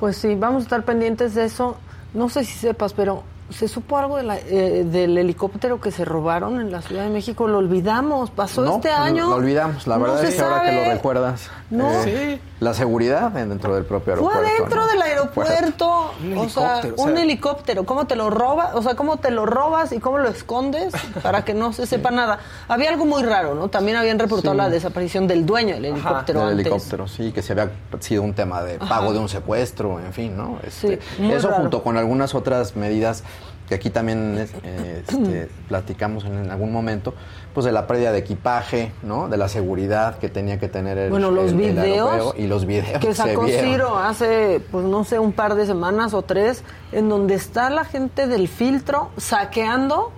Pues sí, vamos a estar pendientes de eso. No sé si sepas, pero ¿Se supo algo eh, del helicóptero que se robaron en la Ciudad de México? Lo olvidamos, pasó este año. Lo olvidamos, la verdad es que ahora que lo recuerdas. No. Eh, la seguridad dentro del propio aeropuerto. Fue dentro ¿no? del aeropuerto, Un o sea, helicóptero, o un sea. helicóptero. ¿Cómo te lo robas? O sea, ¿cómo te lo robas y cómo lo escondes para que no se sepa nada? Había algo muy raro, ¿no? También habían reportado Sí. la desaparición del dueño del helicóptero del antes. helicóptero, sí, que se había sido un tema de pago de un secuestro, en fin, ¿no? Este, Sí, muy eso raro. junto con algunas otras medidas que aquí también es- eh, este, (clears throat) platicamos en, en algún momento, pues de la pérdida de equipaje, ¿no? De la seguridad que tenía que tener el, Bueno, los el- videos y los videos que (laughs) sacó. Ciro hace, pues no sé, un par de semanas o tres, en donde está la gente del filtro saqueando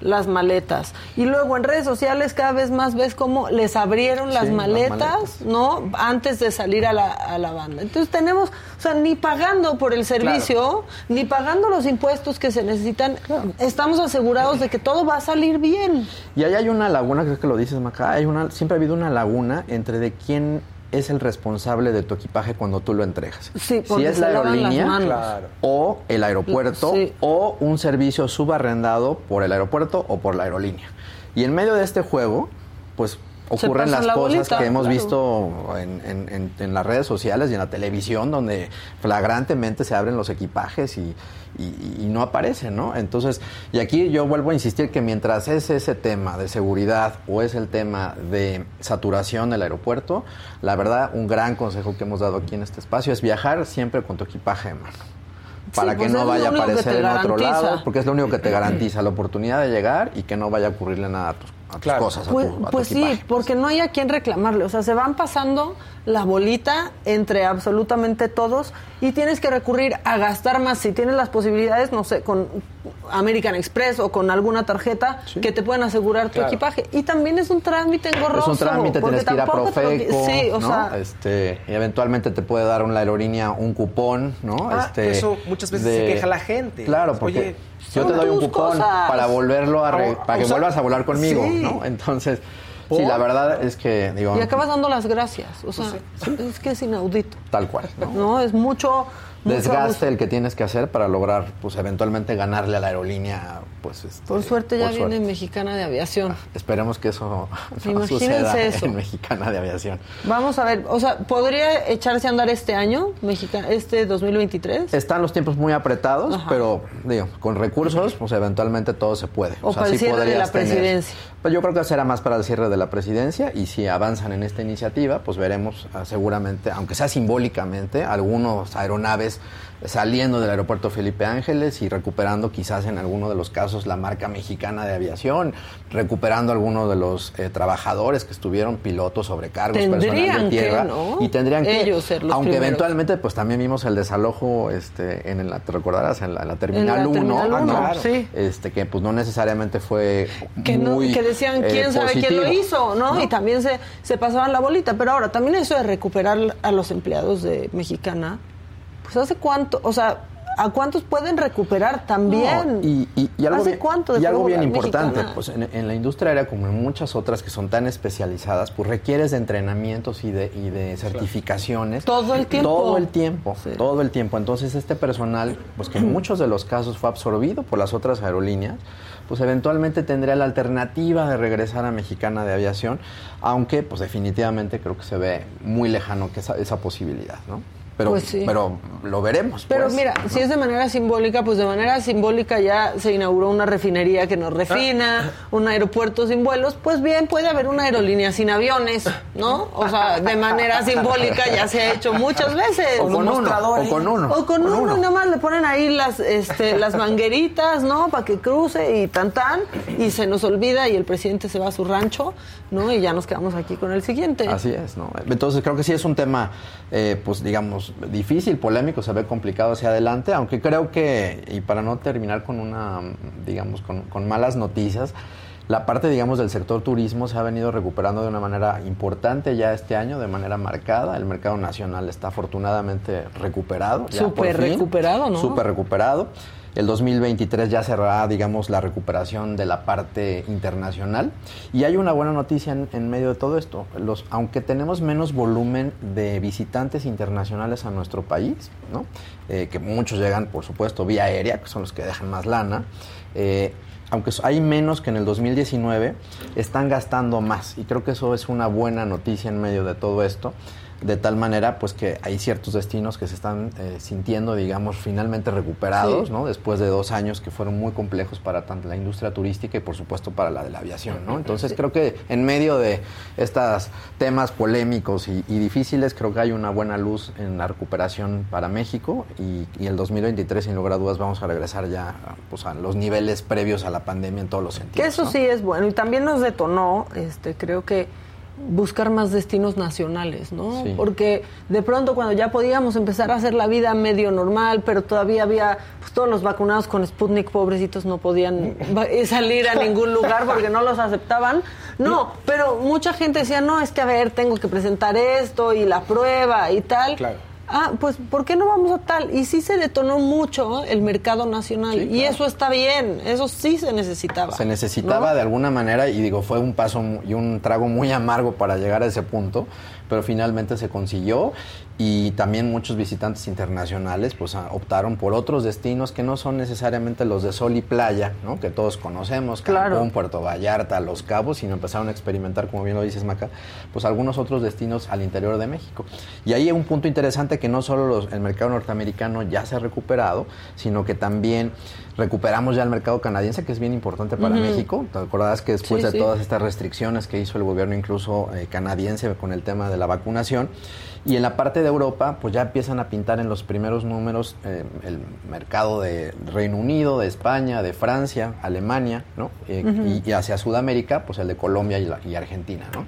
las maletas. Y luego en redes sociales cada vez más ves cómo les abrieron las, Sí, las maletas, maletas. ¿no? Antes de salir a la, a la banda. Entonces tenemos, o sea, ni pagando por el servicio, ni pagando los impuestos que se necesitan, estamos asegurados de que todo va a salir bien. Y ahí hay una laguna, creo que lo dices, Maca, hay una, siempre ha habido una laguna entre de quién es el responsable de tu equipaje cuando tú lo entregas. Sí, si es la aerolínea. Claro. o el aeropuerto Sí. o un servicio subarrendado por el aeropuerto o por la aerolínea. Y en medio de este juego, pues ocurren las la cosas bolita, que hemos claro. visto en, en- en- en las redes sociales y en la televisión, donde flagrantemente se abren los equipajes y, y- y no aparecen, ¿no? Entonces, y aquí yo vuelvo a insistir que mientras es ese tema de seguridad o es el tema de saturación del aeropuerto, la verdad, un gran consejo que hemos dado aquí en este espacio es viajar siempre con tu equipaje en mano. Para Sí, que pues no vaya a aparecer en otro lado, porque es lo único que te (clears throat) garantiza la oportunidad de llegar y que no vaya a ocurrirle nada a tus, a tus Claro. cosas, a Pues, tu, a tu pues sí, porque no hay a quien reclamarle. O sea, se van pasando la bolita entre absolutamente todos y tienes que recurrir a gastar más. Si tienes las posibilidades, no sé, con American Express o con alguna tarjeta que te pueden asegurar tu Claro. equipaje. Y también es un trámite engorroso. Es un trámite, porque tienes que ir a tampoco te lo- Profeco, Sí, o ¿no? sea, este, y eventualmente te puede dar una aerolínea un cupón, ¿no? Ah, este, eso muchas veces se queja la gente. Claro, Oye, porque yo te doy un cupón cosas. para volverlo a, re- para que vuelvas a volar conmigo, Sí. ¿no? Entonces, ¿Por? sí, la verdad es que digo, y acabas dando las gracias. O sea, es que es inaudito. tal cual, ¿no? No, es mucho. Desgaste el que tienes que hacer para lograr, pues, eventualmente ganarle a la aerolínea, pues, este, Por suerte ya por viene suerte. Mexicana de Aviación. Esperemos que eso (laughs) no Imagínense suceda eso. en Mexicana de Aviación. Vamos a ver, o sea, ¿podría echarse a andar este año, Mexica, este 2023? Están los tiempos muy apretados, Ajá. pero digo, con recursos, pues eventualmente todo se puede. O para el cierre de la presidencia. Pues yo creo que será más para el cierre de la presidencia y si avanzan en esta iniciativa, pues veremos ah, seguramente, aunque sea simbólicamente, algunos aeronaves saliendo del aeropuerto Felipe Ángeles y recuperando quizás en alguno de los casos la marca mexicana de aviación, recuperando algunos de los eh, trabajadores que estuvieron pilotos, sobrecargos, personal de que, tierra ¿no? y tendrían que, Ellos ser los aunque primeros. eventualmente pues también vimos el desalojo este en la te recordarás en la, en la terminal En la 1 Terminal ¿no? uno, claro. sí. este que pues no necesariamente fue Que, no- que decían eh, quién sabe quién lo hizo, ¿no? Y también se, se pasaban la bolita. Pero ahora, también eso de recuperar a los empleados de Mexicana, pues hace cuánto, o sea, ¿a cuántos pueden recuperar también? No, y, y- y algo ¿Hace bien, cuánto y dejó algo de bien importante, Mexicana? pues en, en la industria aérea como en muchas otras que son tan especializadas, pues requieres de entrenamientos y de, y de certificaciones. Todo el tiempo. Todo el tiempo, Sí. todo el tiempo. Entonces este personal, pues que en muchos de los casos fue absorbido por las otras aerolíneas, pues eventualmente tendría la alternativa de regresar a Mexicana de Aviación, aunque pues definitivamente creo que se ve muy lejano que esa, esa posibilidad, ¿no? Pero, Pues sí. pero lo veremos. Pero pues, mira, ¿no? si es de manera simbólica, pues de manera simbólica ya se inauguró una refinería que nos refina, un aeropuerto sin vuelos, pues bien, puede haber una aerolínea sin aviones, ¿no? O sea, de manera simbólica ya se ha hecho muchas veces. O con uno, o con uno. O con uno, y nada más le ponen ahí las, este, las mangueritas, ¿no? Para que cruce y tan tan, y se nos olvida y el presidente se va a su rancho, ¿no? Y ya nos quedamos aquí con el siguiente. Así es, ¿no? Entonces creo que sí es un tema, eh, pues digamos, difícil, polémico, se ve complicado hacia adelante, aunque creo que, y para no terminar con una, digamos, con, con malas noticias, la parte, digamos, del sector turismo se ha venido recuperando de una manera importante ya este año, de manera marcada. El mercado nacional está afortunadamente recuperado. Súper recuperado, ¿no? Súper recuperado. El 2023 ya cerrará, digamos, la recuperación de la parte internacional. Y hay una buena noticia en, en medio de todo esto. Los, aunque tenemos menos volumen de visitantes internacionales a nuestro país, ¿no? Eh, que muchos llegan, por supuesto, vía aérea, que son los que dejan más lana, eh, aunque hay menos que en el 2019, están gastando más. Y creo que eso es una buena noticia en medio de todo esto de tal manera pues que hay ciertos destinos que se están eh, sintiendo, digamos, finalmente recuperados, ¿no? Después de dos años que fueron muy complejos para tanto la industria turística y por supuesto para la de la aviación, ¿no? Entonces creo que en medio de estos temas polémicos y, difíciles, creo que hay una buena luz en la recuperación para México y, y, el 2023 sin lugar a dudas vamos a regresar ya pues, a los niveles previos a la pandemia en todos los sentidos. Que eso sí es bueno y también nos detonó, este, creo que buscar más destinos nacionales, ¿no? Porque de pronto cuando ya podíamos empezar a hacer la vida medio normal, pero todavía había pues, todos los vacunados con Sputnik, pobrecitos, no podían salir a ningún lugar porque no los aceptaban. No, pero mucha gente decía, no, es que a ver, tengo que presentar esto y la prueba y tal. Claro ah, pues ¿por qué no vamos a tal? Y sí se detonó mucho el mercado nacional y eso está bien, eso sí se necesitaba. Se necesitaba de alguna manera y digo, fue un paso y un trago muy amargo para llegar a ese punto, pero finalmente se consiguió y también muchos visitantes internacionales pues ah, optaron por otros destinos que no son necesariamente los de sol y playa, ¿no? que todos conocemos, Cancún, Puerto Vallarta, Los Cabos, sino empezaron a experimentar, como bien lo dices Maca, pues algunos otros destinos al interior de México. Y ahí hay un punto interesante que no solo el mercado norteamericano ya se ha recuperado, sino que también recuperamos ya el mercado canadiense, que es bien importante para México. ¿Te acordarás que después de todas estas restricciones que hizo el gobierno incluso eh, canadiense con el tema de la vacunación, y en la parte de Europa, pues ya empiezan a pintar en los primeros números eh, el mercado de Reino Unido, de España, de Francia, Alemania, ¿no? Eh, y, hacia Sudamérica, pues el de Colombia y, Argentina, ¿no?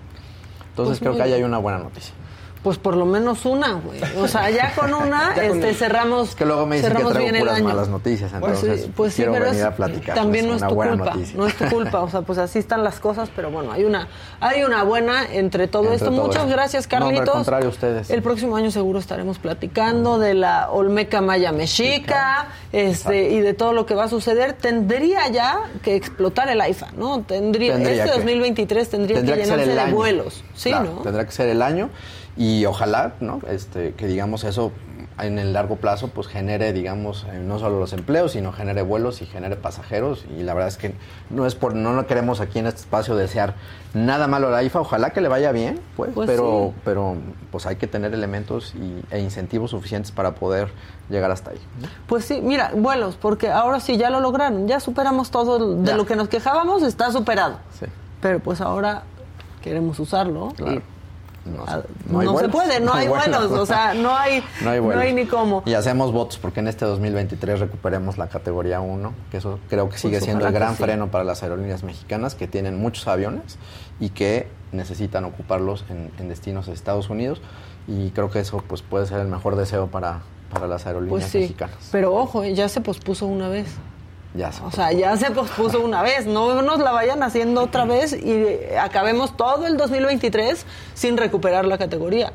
Entonces pues creo que ahí hay una buena noticia. Pues por lo menos una, güey. O sea, ya con una (laughs) este, cerramos. Que luego me dicen que traigo puras malas noticias, entonces pues sí, pues quiero venir a platicar. También no es tu culpa, no es tu culpa. O sea, pues así están las cosas, pero bueno, hay una, hay una buena entre todo esto. Muchas gracias, Carlitos. No, al contrario, ustedes. El próximo año seguro estaremos platicando de la Olmeca Maya Mexica, este, y de todo lo que va a suceder. Tendría ya que explotar el AIFA, ¿no? Tendría, este 2023 tendría, que llenarse de vuelos, ¿sí, no? Tendrá que ser el año y ojalá, ¿no? Este, que digamos eso en el largo plazo pues genere, digamos, eh, no solo los empleos, sino genere vuelos y genere pasajeros. Y la verdad es que no es por, no queremos aquí en este espacio desear nada malo a la IFA, ojalá que le vaya bien, pues, pues pero, pero pues hay que tener elementos y, e incentivos suficientes para poder llegar hasta ahí. Pues sí, mira, vuelos, porque ahora sí ya lo lograron, ya superamos todo de lo que nos quejábamos, está superado. Sí. Pero pues ahora queremos usarlo. Claro. No, ah, se puede, no, hay, vuelos, o sea, no hay, (laughs) no hay, ni cómo. Y hacemos votos porque en este 2023 recuperemos la categoría 1, que eso creo que sigue pues siendo el gran freno para las aerolíneas mexicanas que tienen muchos aviones y que necesitan ocuparlos en, destinos de Estados Unidos y creo que eso pues puede ser el mejor deseo para, para las aerolíneas pues mexicanas. Pero ojo, ya se pospuso una vez. Ya o sea, ya se pospuso una vez, no nos la vayan haciendo otra vez y acabemos todo el 2023 sin recuperar la categoría.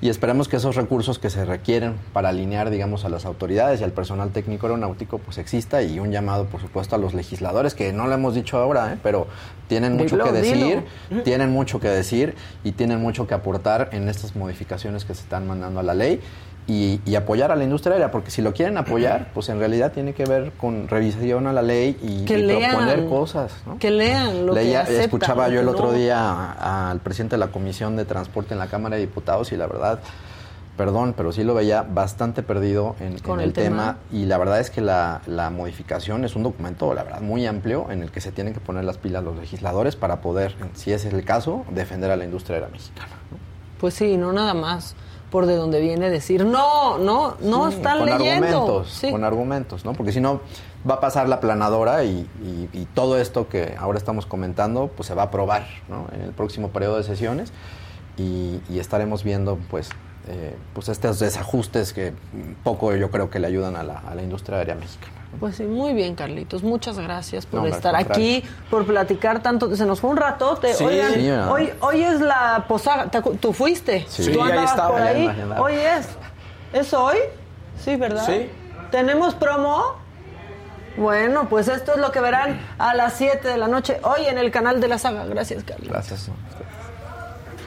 Y esperemos que esos recursos que se requieren para alinear, digamos, a las autoridades y al personal técnico aeronáutico, pues exista y un llamado, por supuesto, a los legisladores, que no lo hemos dicho ahora, ¿eh? pero tienen mucho que decir, tienen mucho que decir y tienen mucho que aportar en estas modificaciones que se están mandando a la ley y, apoyar a la industria aérea, porque si lo quieren apoyar, (clears throat) pues en realidad tiene que ver con revisión a la ley y, proponer cosas. Que lean lo que aceptan, Escuchaba yo el otro día al presidente de la Comisión de Transporte en la Cámara de Diputados y la verdad, perdón, pero sí lo veía bastante perdido en, el, tema? y la verdad es que la, modificación es un documento, la verdad, muy amplio en el que se tienen que poner las pilas los legisladores para poder, si ese es el caso, defender a la industria aérea mexicana. Pues sí, no nada más por de donde viene decir, no, no, no están con Argumentos, Con argumentos, ¿no? Porque si no, va a pasar la planadora y, todo esto que ahora estamos comentando, pues se va a aprobar, ¿no? En el próximo periodo de sesiones y, estaremos viendo, pues, eh, pues estos desajustes que poco yo creo que le ayudan a la, a la industria aérea mexicana. Pues sí, muy bien, Carlitos. Muchas gracias por estar aquí, por platicar tanto. Se nos fue un ratote. Oigan, hoy, hoy es la posada. ¿Tú fuiste? Sí, ¿Tú ahí estaba. Por ahí? Hoy es. ¿Es hoy? Sí, ¿verdad? Sí. ¿Tenemos promo? Bueno, pues esto es lo que verán a las 7 de la noche hoy en el canal de la saga. Gracias, Carlitos. Gracias.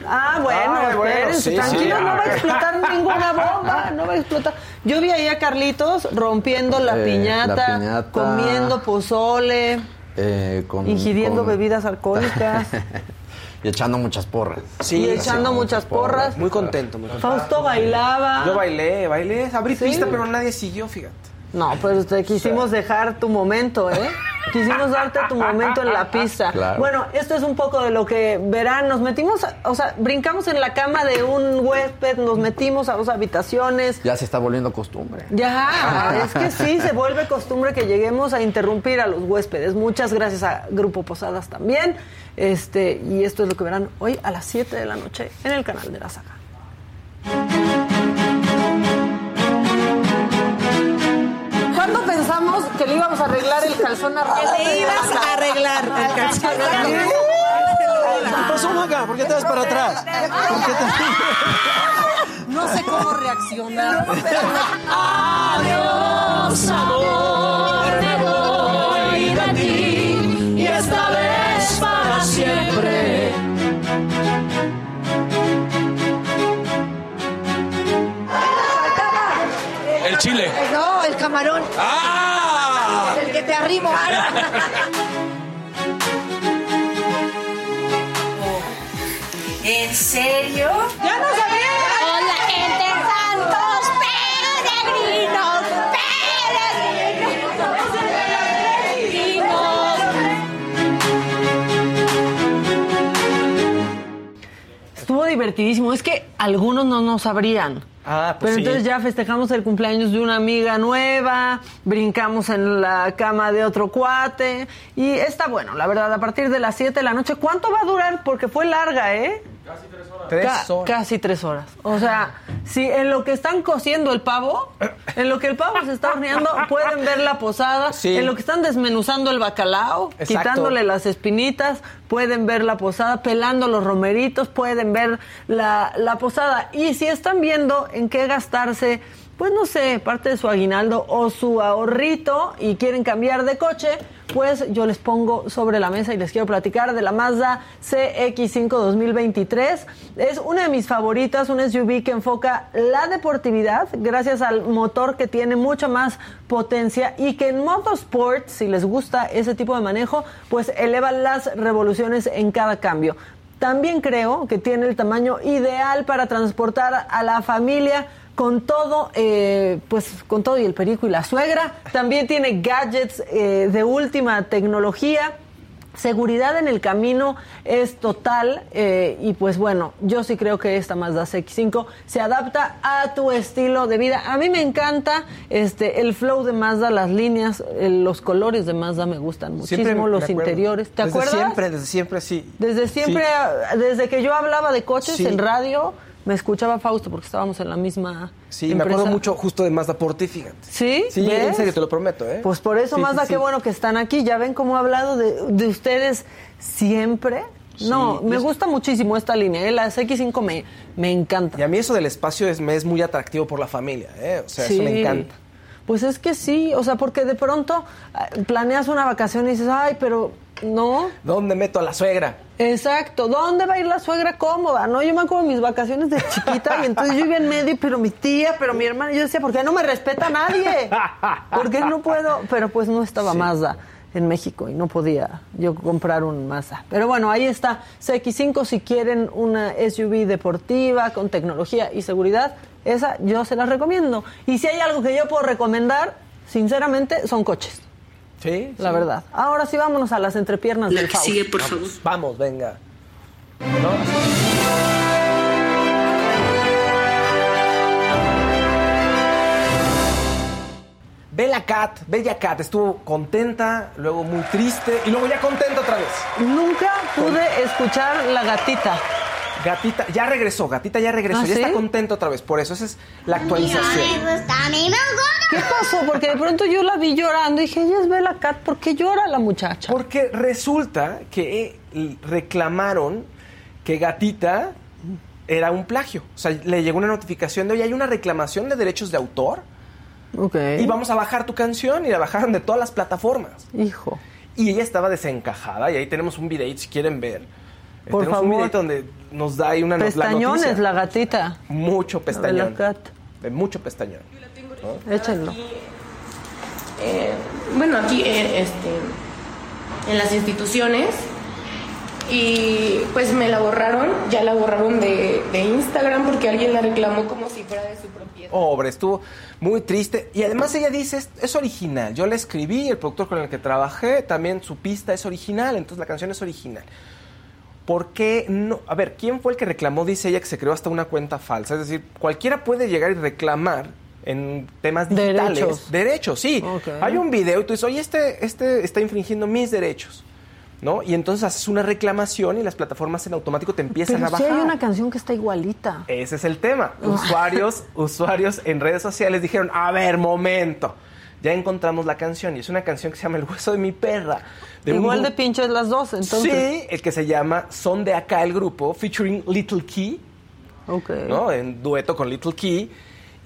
Ah, bueno, tranquilo, no va a explotar ninguna bomba, no va a explotar. Yo vi ahí a Carlitos rompiendo la, eh, piñata, comiendo pozole, eh, ingiriendo bebidas alcohólicas. (laughs) Y echando muchas porras. Sí, y sí, echando muchas porras. Muy contento, muy contento. Fausto bailaba. Yo bailé, bailé, abrí ¿Sí? pista, pero nadie siguió, fíjate. No, pues te quisimos dejar tu momento, ¿eh? Quisimos darte tu momento en la (laughs) pista. Claro. Bueno, esto es un poco de lo que verán. Nos metimos, o sea, brincamos en la cama de un huésped, nos metimos a dos habitaciones. Ya se está volviendo costumbre. Ya, (laughs) es que sí, se vuelve costumbre que lleguemos a interrumpir a los huéspedes. Muchas gracias a Grupo Posadas también. Este, y esto es lo que verán hoy a las 7 de la noche en el canal de la saga. ¿Cuándo pensamos que le íbamos a arreglar el calzón a Que le ibas a arreglar el calzón. ¿Qué pasó, Maga? ¿Por qué te vas para atrás? ¿Por qué te... No sé cómo reaccionar. Adiós, amor, chile. No, el camarón. ¡Ah! El que te arrimo. ¿En serio? ¡Ya no sabía! Divertidísimo. Es que algunos no nos sabrían. Ah, Pero pues sí. entonces ya festejamos el cumpleaños de una amiga nueva, brincamos en la cama de otro cuate y está bueno, la verdad, a partir de las 7 de la noche. ¿Cuánto va a durar? Porque fue larga, ¿eh? Tres Ca- horas. Casi tres horas. O sea, si en lo que están cociendo el pavo, en lo que el pavo se está horneando, pueden ver la posada. Sí. En lo que están desmenuzando el bacalao, Exacto. quitándole las espinitas, pueden ver la posada, pelando los romeritos, pueden ver la, la posada. Y si están viendo en qué gastarse, pues no sé, parte de su aguinaldo o su ahorrito y quieren cambiar de coche, pues yo les pongo sobre la mesa y les quiero platicar de la Mazda CX5 2023. Es una de mis favoritas, un SUV que enfoca la deportividad gracias al motor que tiene mucha más potencia y que en motorsport, si les gusta ese tipo de manejo, pues eleva las revoluciones en cada cambio. También creo que tiene el tamaño ideal para transportar a la familia con todo, eh, pues con todo y el perico y la suegra. También tiene gadgets eh, de última tecnología. Seguridad en el camino es total eh, y pues bueno, yo sí creo que esta Mazda CX-5 se adapta a tu estilo de vida. A mí me encanta este el flow de Mazda, las líneas, eh, los colores de Mazda me gustan muchísimo, Siempre los interiores. ¿Te desde acuerdas? siempre, desde siempre, sí. Desde siempre, Sí. desde que yo hablaba de coches Sí. en radio, me escuchaba Fausto porque estábamos en la misma Sí, me acuerdo mucho justo de Mazda por ti, fíjate. ¿Sí? Sí, ¿Ves? en serio, te lo prometo, ¿eh? Pues por eso, Sí, Mazda, sí, qué sí. bueno que están aquí. Ya ven cómo he hablado de, de ustedes siempre. No, me es- gusta muchísimo esta línea. ¿eh? La CX5 me, me encanta. Y a mí eso del espacio es, me es muy atractivo por la familia, ¿eh? O sea, Sí. eso me encanta. Pues es que sí, o sea, porque de pronto eh, planeas una vacación y dices, ay, pero no. ¿Dónde meto a la suegra? Exacto, ¿dónde va a ir la suegra cómoda? No, yo me acuerdo mis vacaciones de chiquita y entonces yo iba en medio, pero mi tía, pero mi hermana, yo decía, ¿por qué no me respeta nadie? ¿Por qué no puedo? Pero pues no estaba Mazda en México y no podía yo comprar un Mazda. Pero bueno, ahí está, CX5 si quieren una SUV deportiva con tecnología y seguridad, esa yo se las recomiendo. Y si hay algo que yo puedo recomendar, sinceramente, son coches. Sí, La sí. verdad. Ahora sí vámonos a las entrepiernas La del que sigue, por favor. Vamos, venga. Bella Cat, Bella Cat, estuvo contenta, luego muy triste y luego ya contenta otra vez. Nunca pude escuchar la gatita. Gatita, ya regresó, Gatita ya regresó, ¿Ah, ya sí? está contenta otra vez, por eso esa es la actualización. ¿Qué pasó? Porque de pronto yo la vi llorando y dije, ella es Bella Cat, ¿por qué llora la muchacha? Porque resulta que reclamaron que Gatita era un plagio. O sea, le llegó una notificación de, oye, hay una reclamación de derechos de autor Ok. y vamos a bajar tu canción y la bajaron de todas las plataformas. Hijo. Y ella estaba desencajada y ahí tenemos un videito si quieren ver. Por tenemos un favor. videito donde nos da ahí una no- la Pestañones, noticia. la gatita. Mucho pestañón. Cat. De mucho pestañón. Échenlo. Eh, bueno, aquí eh, este, en las instituciones y pues me la borraron, ya la borraron de, de Instagram porque alguien la reclamó como si fuera de su propiedad. Pobre, estuvo muy triste. Y además ella dice, es, es original. Yo la escribí, el productor con el que trabajé, también su pista es original, entonces la canción es original. ¿Por qué no? A ver, ¿quién fue el que reclamó? Dice ella que se creó hasta una cuenta falsa. Es decir, cualquiera puede llegar y reclamar en temas digitales. Derechos. Derechos, sí. Hay un video y tú dices, oye, este, este está infringiendo mis derechos. ¿No? Y entonces haces una reclamación y las plataformas en automático te empiezan Pero a sí bajar. hay una canción que está igualita. Ese es el tema. (laughs) Usuarios, usuarios en redes sociales dijeron, a ver, momento ya encontramos la canción y es una canción que se llama El hueso de mi perra. Igual un... de pinches las dos, entonces. Sí, el que se llama Son de acá el grupo, featuring Little Key. Ok. ¿no? En dueto con Little Key.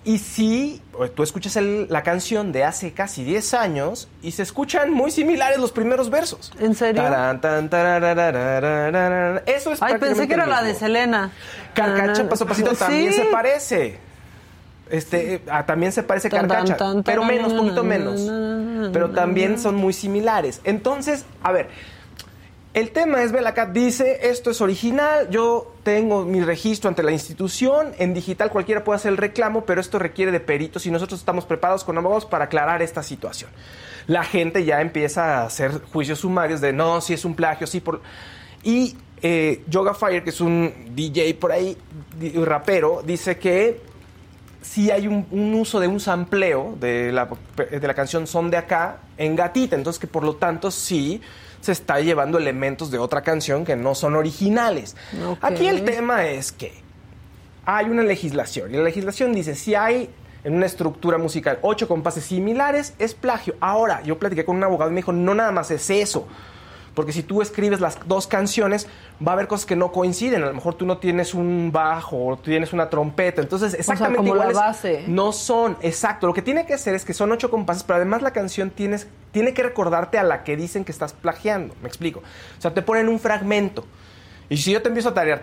Y sí, pues, tú escuchas el, la canción de hace casi 10 años y se escuchan muy similares los primeros versos. ¿En serio? Eso es Ay, pensé que era la de Selena. Carcacha, paso pasito, (laughs) también se parece. Este, eh, ah, también se parece Tan, Carcacha, tan, tan, pero menos, poquito menos. Pero también son muy similares. Entonces, a ver, el tema es, Bella Cat dice, esto es original, yo tengo mi registro ante la institución, en digital cualquiera puede hacer el reclamo, pero esto requiere de peritos y nosotros estamos preparados con abogados para aclarar esta situación. La gente ya empieza a hacer juicios sumarios de, no, si es un plagio, sí, por... Y eh, Yoga Fire, que es un DJ por ahí, rapero, dice que sí hay un, un uso de un sampleo de la, de la canción Son de Acá en Gatita, entonces que por lo tanto sí se está llevando elementos de otra canción que no son originales. Aquí el tema es que hay una legislación y la legislación dice si hay en una estructura musical ocho compases similares es plagio. Ahora, yo platiqué con un abogado y me dijo, no nada más es eso. Porque si tú escribes las dos canciones, va a haber cosas que no coinciden. A lo mejor tú no tienes un bajo o tienes una trompeta. Entonces, exactamente como la iguales base. no son. Exacto. Lo que tiene que hacer es que son ocho compases, pero además la canción tienes, tiene que recordarte a la que dicen que estás plagiando. Me explico. O sea, te ponen un fragmento. Y si yo te empiezo a tarear,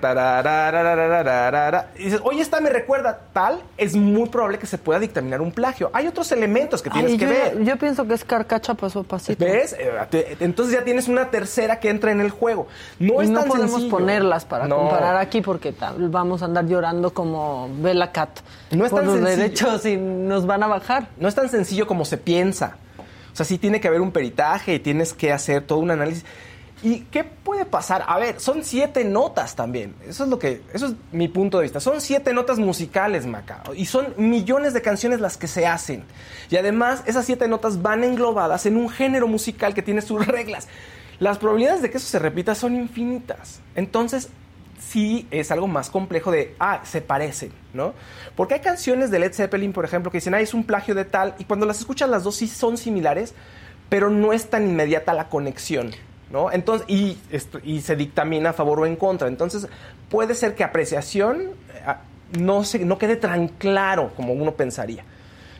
y dices, oye, esta me recuerda tal, es muy probable que se pueda dictaminar un plagio. Hay otros elementos que tienes Ay, que yo, ver. Yo pienso que es carcacha paso a pasito. ¿Ves? Eh, entonces ya tienes una tercera que entra en el juego. No y es no tan podemos sencillo. ponerlas para no. comparar aquí porque vamos a andar llorando como Bella Cat. No es por tan los derechos y nos van a bajar. No es tan sencillo como se piensa. O sea, sí tiene que haber un peritaje y tienes que hacer todo un análisis. ¿Y qué puede pasar? A ver, son siete notas también. Eso es lo que, eso es mi punto de vista. Son siete notas musicales, Maca. Y son millones de canciones las que se hacen. Y además, esas siete notas van englobadas en un género musical que tiene sus reglas. Las probabilidades de que eso se repita son infinitas. Entonces, sí es algo más complejo de, ah, se parecen, ¿no? Porque hay canciones de Led Zeppelin, por ejemplo, que dicen, ah, es un plagio de tal, y cuando las escuchas las dos sí son similares, pero no es tan inmediata la conexión, ¿no? Entonces, y, esto- y se dictamina a favor o en contra. Entonces, puede ser que apreciación eh, no, se, no quede tan claro como uno pensaría.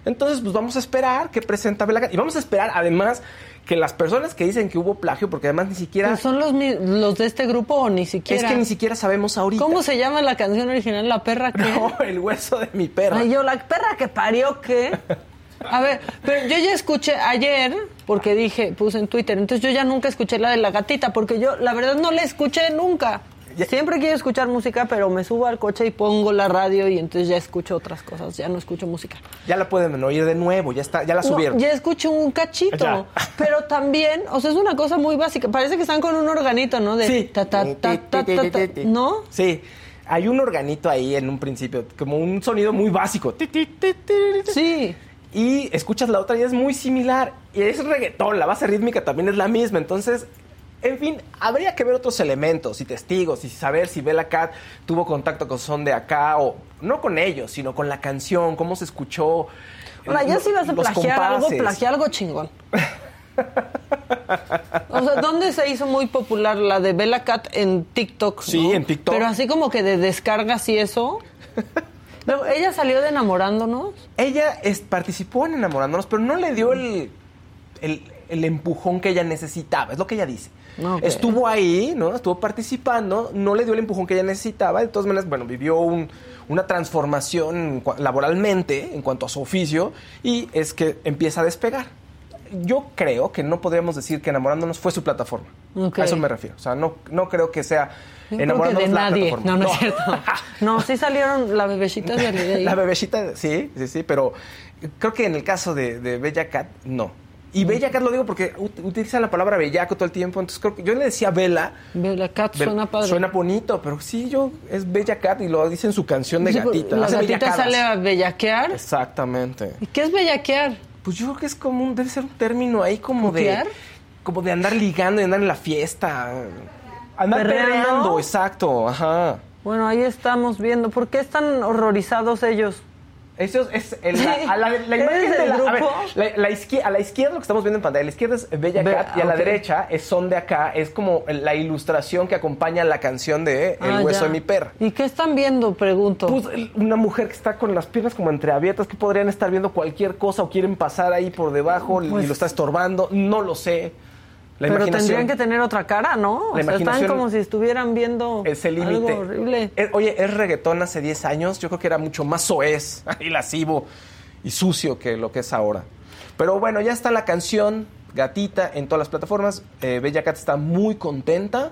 Entonces, pues vamos a esperar que presenta Bella Cat. Y vamos a esperar, además, que las personas que dicen que hubo plagio, porque además ni siquiera... ¿Pero ¿Son los, los de este grupo o ni siquiera? Es que ni siquiera sabemos ahorita. ¿Cómo se llama la canción original? ¿La perra (laughs) que? No, el hueso de mi perra. Ay, yo, la perra que parió, ¿qué? (laughs) A ver, pero yo ya escuché ayer, porque dije, puse en Twitter, entonces yo ya nunca escuché la de la gatita, porque yo la verdad no la escuché nunca. Siempre quiero escuchar música, pero me subo al coche y pongo la radio y entonces ya escucho otras cosas, ya no escucho música. Ya la pueden oír de nuevo, ya está, ya la No, subieron. ya escucho un cachito, Ya. (laughs) pero también, o sea, es una cosa muy básica. Parece que están con un organito, ¿no? De Sí. ta, ta, ta, ta, ta, ta, ¿No? Sí. Hay un organito ahí en un principio, como un sonido muy básico. Sí. Y escuchas la otra y es muy similar. Y es reggaetón, la base rítmica también es la misma. Entonces, en fin, habría que ver otros elementos y testigos y saber si Bella Cat tuvo contacto con Son de acá o no con ellos, sino con la canción, cómo se escuchó. Ahora, ya si vas a plagiar algo, compases. plagia algo chingón. (laughs) O sea, ¿dónde se hizo muy popular la de Bella Cat en TikTok? Sí, no? en TikTok. Pero así como que de descargas y eso. (laughs) Ella salió de enamorándonos. Ella es- participó en Enamorándonos, pero no le dio el, el, el empujón que ella necesitaba, es lo que ella dice. Estuvo ahí, ¿no? Estuvo participando, no le dio el empujón que ella necesitaba, de todas maneras, bueno, vivió un- una transformación laboralmente en cuanto a su oficio y es que empieza a despegar. Yo creo que no podríamos decir que Enamorándonos fue su plataforma. A eso me refiero. O sea, no, no creo que sea Yo creo que enamorándonos de la plataforma. No, no, es cierto. (laughs) No, sí salieron la bebecita de ahí. La bebecita, sí, sí, sí, pero creo que en el caso de, de Bella Cat, no. Y Bella Cat lo digo porque ut- utiliza la palabra bellaco todo el tiempo, entonces creo que yo le decía Bella. Bella Cat Be- suena padre. Suena bonito, pero sí, yo es Bella Cat y lo dice en su canción de Sí, gatita. La hace gatita bellacadas. sale a bellaquear. Exactamente. ¿Y qué es bellaquear? Pues yo creo que es como un, debe ser un término ahí como de como de andar ligando y andar en la fiesta. Andar perreando, exacto, ajá. Bueno, ahí estamos viendo. ¿Por qué están horrorizados ellos? Eso es el- la, a la, la (laughs) ¿Eres imagen de del la, a, ver, grupo? la- la izquier- a la izquierda lo que estamos viendo en pantalla, a la izquierda es Bella Be- Cat y a la derecha es Son de acá, es como la ilustración que acompaña la canción de El Ah, hueso ya. de mi perra. ¿Y qué están viendo? Pregunto. Pues una mujer que está con las piernas como entreabiertas, que podrían estar viendo cualquier cosa o quieren pasar ahí por debajo Pues- y lo está estorbando, no lo sé. La Pero tendrían que tener otra cara, ¿no? O sea, están como si estuvieran viendo es el algo horrible. Oye, es reggaetón hace 10 años, yo creo que era mucho más soez (laughs) y lascivo y sucio que lo que es ahora. Pero bueno, ya está la canción Gatita en todas las plataformas. Eh, Bella Cat está muy contenta.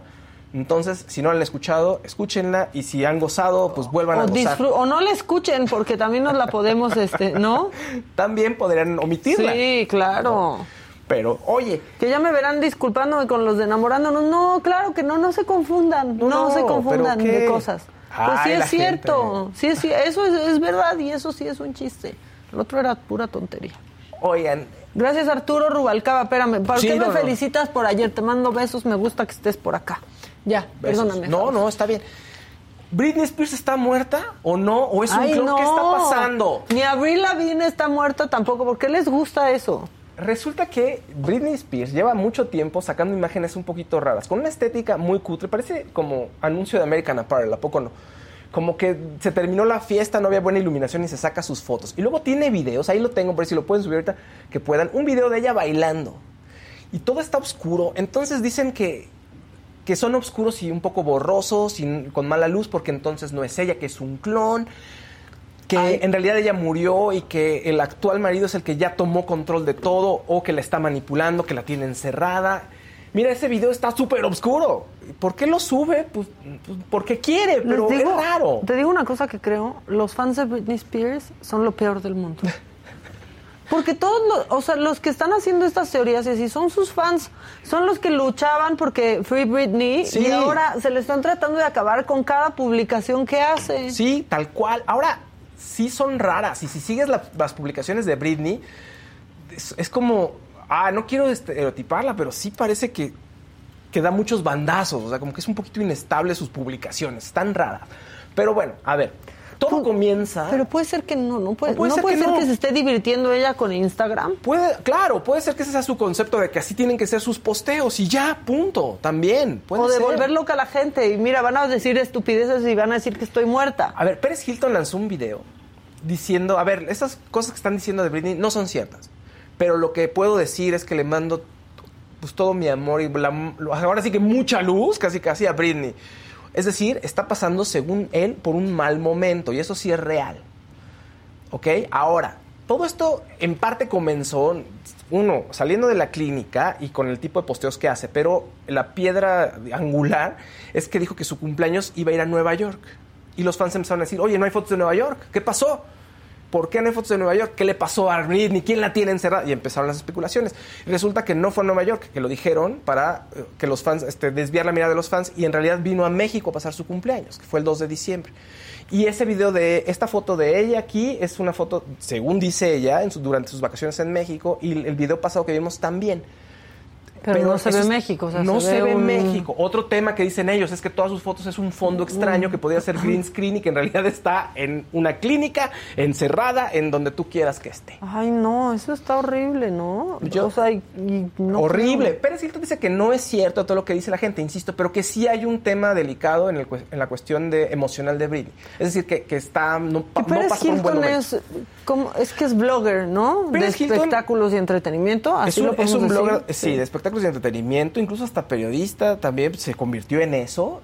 Entonces, si no la han escuchado, escúchenla y si han gozado, pues vuelvan O, a gozar. o no la escuchen porque también nos la podemos, este, ¿no? (laughs) También podrían omitirla. Sí, claro. Pero, oye, Que ya me verán disculpándome con los de enamorándonos. No, claro que no, no se confundan. No, No, se confundan de cosas. Pues Ay, sí es cierto. Sí es, ci- eso es, es verdad y eso sí es un chiste. El otro era pura tontería. oigan, Gracias Arturo Rubalcaba. Espérame, ¿para Sí, qué me no, felicitas por ayer? Te mando besos, me gusta que estés por acá. Ya, besos. perdóname. No, no, está bien. ¿Britney Spears está muerta o no? ¿O es un Ay, clon? no. ¿Qué está pasando? Ni Avril Lavigne está muerta tampoco. ¿Por qué les gusta eso? Resulta que Britney Spears lleva mucho tiempo sacando imágenes un poquito raras, con una estética muy cutre, parece como anuncio de American Apparel, ¿a poco no? Como que se terminó la fiesta, no había buena iluminación y se saca sus fotos. Y luego tiene videos, ahí lo tengo, por si lo pueden subir ahorita, que puedan, un video de ella bailando. Y todo está oscuro, entonces dicen que, que son oscuros y un poco borrosos y con mala luz, porque entonces no es ella, que es un clon que en realidad ella murió y que el actual marido es el que ya tomó control de todo o que la está manipulando, que la tiene encerrada. Mira, ese video está súper oscuro. ¿Por qué lo sube? Pues, pues, porque quiere, pero digo- es raro. Te digo una cosa que creo, los fans de Britney Spears son lo peor del mundo. (laughs) Porque todos los, o sea, los que están haciendo estas teorías y así son sus fans, son los que luchaban porque Free Britney Sí. y ahora se le están tratando de acabar con cada publicación que hace. Sí, tal cual. Ahora, sí son raras. Y si sigues la- las publicaciones de Britney, es, es como, ah, no quiero estereotiparla, pero sí parece que, que da muchos bandazos. O sea, como que es un poquito inestable sus publicaciones. Están raras. Pero bueno, a ver, todo comienza... Pero puede ser que no, no puede, no ser puede que ser no. que se esté divirtiendo ella con Instagram. Puede, claro, puede ser que ese sea su concepto de que así tienen que ser sus posteos y ya, punto. También. Puede o de ser. volver loca a la gente. Y mira, van a decir estupideces y van a decir que estoy muerta. A ver, Pérez Hilton lanzó un video diciendo, a ver, estas cosas que están diciendo de Britney no son ciertas, pero lo que puedo decir es que le mando pues todo mi amor y la- ahora sí que mucha luz, casi casi a Britney. Es decir, está pasando según él por un mal momento y eso sí es real. ¿Ok? Ahora, todo esto en parte comenzó, uno, saliendo de la clínica y con el tipo de posteos que hace, pero la piedra angular es que dijo que su cumpleaños iba a ir a Nueva York. Y los fans empezaron a decir, oye, no hay fotos de Nueva York, ¿qué pasó? ¿Por qué no hay fotos de Nueva York? ¿Qué le pasó a Britney? ¿Quién la tiene encerrada? Y empezaron las especulaciones. Resulta que no fue a Nueva York, que lo dijeron para eh, que los fans, este, desviar la mirada de los fans, y en realidad vino a México a pasar su cumpleaños, que fue el 2 de diciembre. Y ese video de esta foto de ella aquí es una foto, según dice ella, durante sus vacaciones en México, y el video pasado que vimos también. Pero, no se ve México. O sea, no se, ve, un- México. Otro tema que dicen ellos es que todas sus fotos es un fondo extraño que podría ser green screen y que en realidad está en una clínica, encerrada, en donde tú quieras que esté. Ay, no, eso está horrible, ¿no? Yo- o sea, y- y no Horrible. creo- Pérez Hilton dice que no es cierto todo lo que dice la gente, insisto, pero que sí hay un tema delicado en, el en la cuestión de, emocional de Britney. Es decir, que, que está, no, Pérez pasa por un buen Hilton es, como, es que es blogger, ¿no? Pérez de Hilton espectáculos y entretenimiento. Así Es un, lo es decir. blogger, sí, de espectáculos y entretenimiento, incluso hasta periodista también se convirtió en eso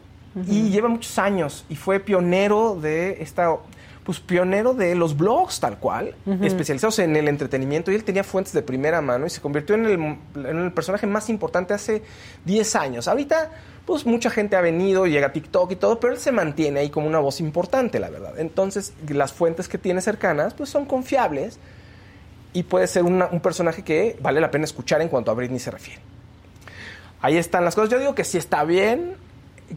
y lleva muchos años y fue pionero de esta pues pionero de los blogs tal cual, especializados en el entretenimiento y él tenía fuentes de primera mano y se convirtió en el, en el personaje más importante hace 10 años. Ahorita pues mucha gente ha venido, llega a TikTok y todo, pero él se mantiene ahí como una voz importante, la verdad. Entonces, las fuentes que tiene cercanas, pues son confiables y puede ser una- un personaje que vale la pena escuchar en cuanto a Britney se refiere. Ahí están las cosas. Yo digo que sí está bien,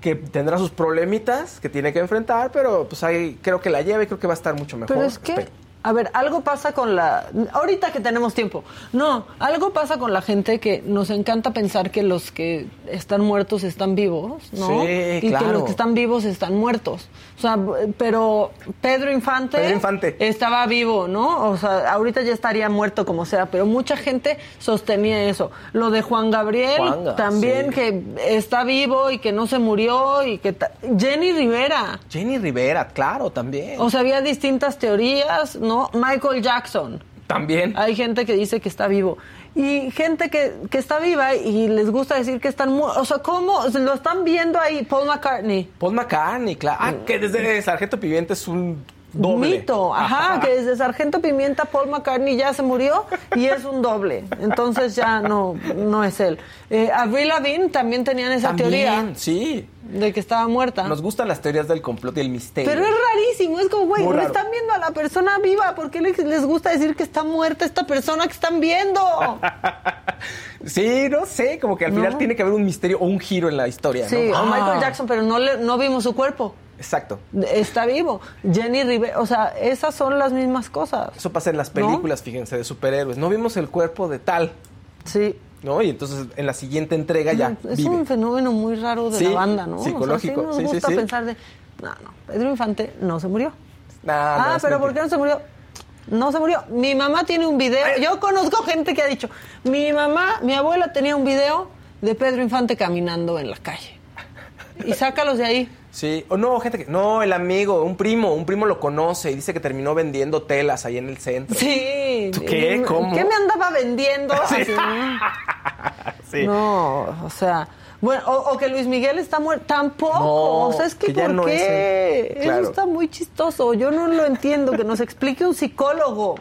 que tendrá sus problemitas que tiene que enfrentar, pero pues ahí creo que la lleva y creo que va a estar mucho mejor. Pero es que, Espero. A ver, algo pasa con la... Ahorita que tenemos tiempo. No, algo pasa con la gente que nos encanta pensar que los que están muertos están vivos, ¿no? Sí, y que los que están vivos están muertos. O sea, pero Pedro Infante... Pedro Infante. Estaba vivo, ¿no? O sea, ahorita ya estaría muerto como sea, pero mucha gente sostenía eso. Lo de Juan Gabriel Juanga, también, sí. que está vivo y que no se murió y que... ta- Jenny Rivera. Jenny Rivera, claro, también. O sea, había distintas teorías, ¿no? Michael Jackson. también. Hay gente que dice que está vivo. Y gente que, que está viva y les gusta decir que están muertos. O sea, ¿cómo? Lo están viendo ahí, Paul McCartney. Paul McCartney, claro. Ah, que desde Sargento Pimienta es un doble. Mito, ajá, que desde Sargento Pimienta Paul McCartney ya se murió y es un doble. Entonces ya no, no es él. Eh, Avril Lavigne también tenían esa También, teoría sí. de que estaba muerta. Nos gustan las teorías del complot y el misterio. Pero es rarísimo, es como, güey, no están viendo a la persona viva, ¿por qué les, les gusta decir que está muerta esta persona que están viendo? (laughs) Sí, no sé, como que al No. final tiene que haber un misterio o un giro en la historia, Sí, ¿no? o Michael Ah, Jackson, pero no, le- no vimos su cuerpo. Exacto. Está vivo. Jenny Rivera, o sea, esas son las mismas cosas. Eso pasa en las películas, fíjense, de superhéroes. No vimos el cuerpo de tal, Sí. ¿no? Y entonces en la siguiente entrega ya es vive. un fenómeno muy raro de Sí, la banda, ¿no? psicológico, O sea, sí nos sí, gusta pensar de, no, no, Pedro Infante no se murió. Ah, no, pero ¿por qué no se murió? No se murió. Mi mamá tiene un video. Yo conozco gente que ha dicho, mi mamá, mi abuela tenía un video de Pedro Infante caminando en la calle. Y sácalos de ahí. Sí, o no, gente que... No, el amigo, un primo, un primo lo conoce y dice que terminó vendiendo telas ahí en el centro. Sí. ¿Tú qué? ¿Cómo? ¿Qué me andaba vendiendo? (laughs) Sí. Así, ¿no? (laughs) Sí. No, o sea, bueno, o, o que Luis Miguel está muerto, tampoco. No, o sea, es que, que ¿por no es qué? Claro. Eso está muy chistoso. Yo no lo entiendo. Que nos explique un psicólogo.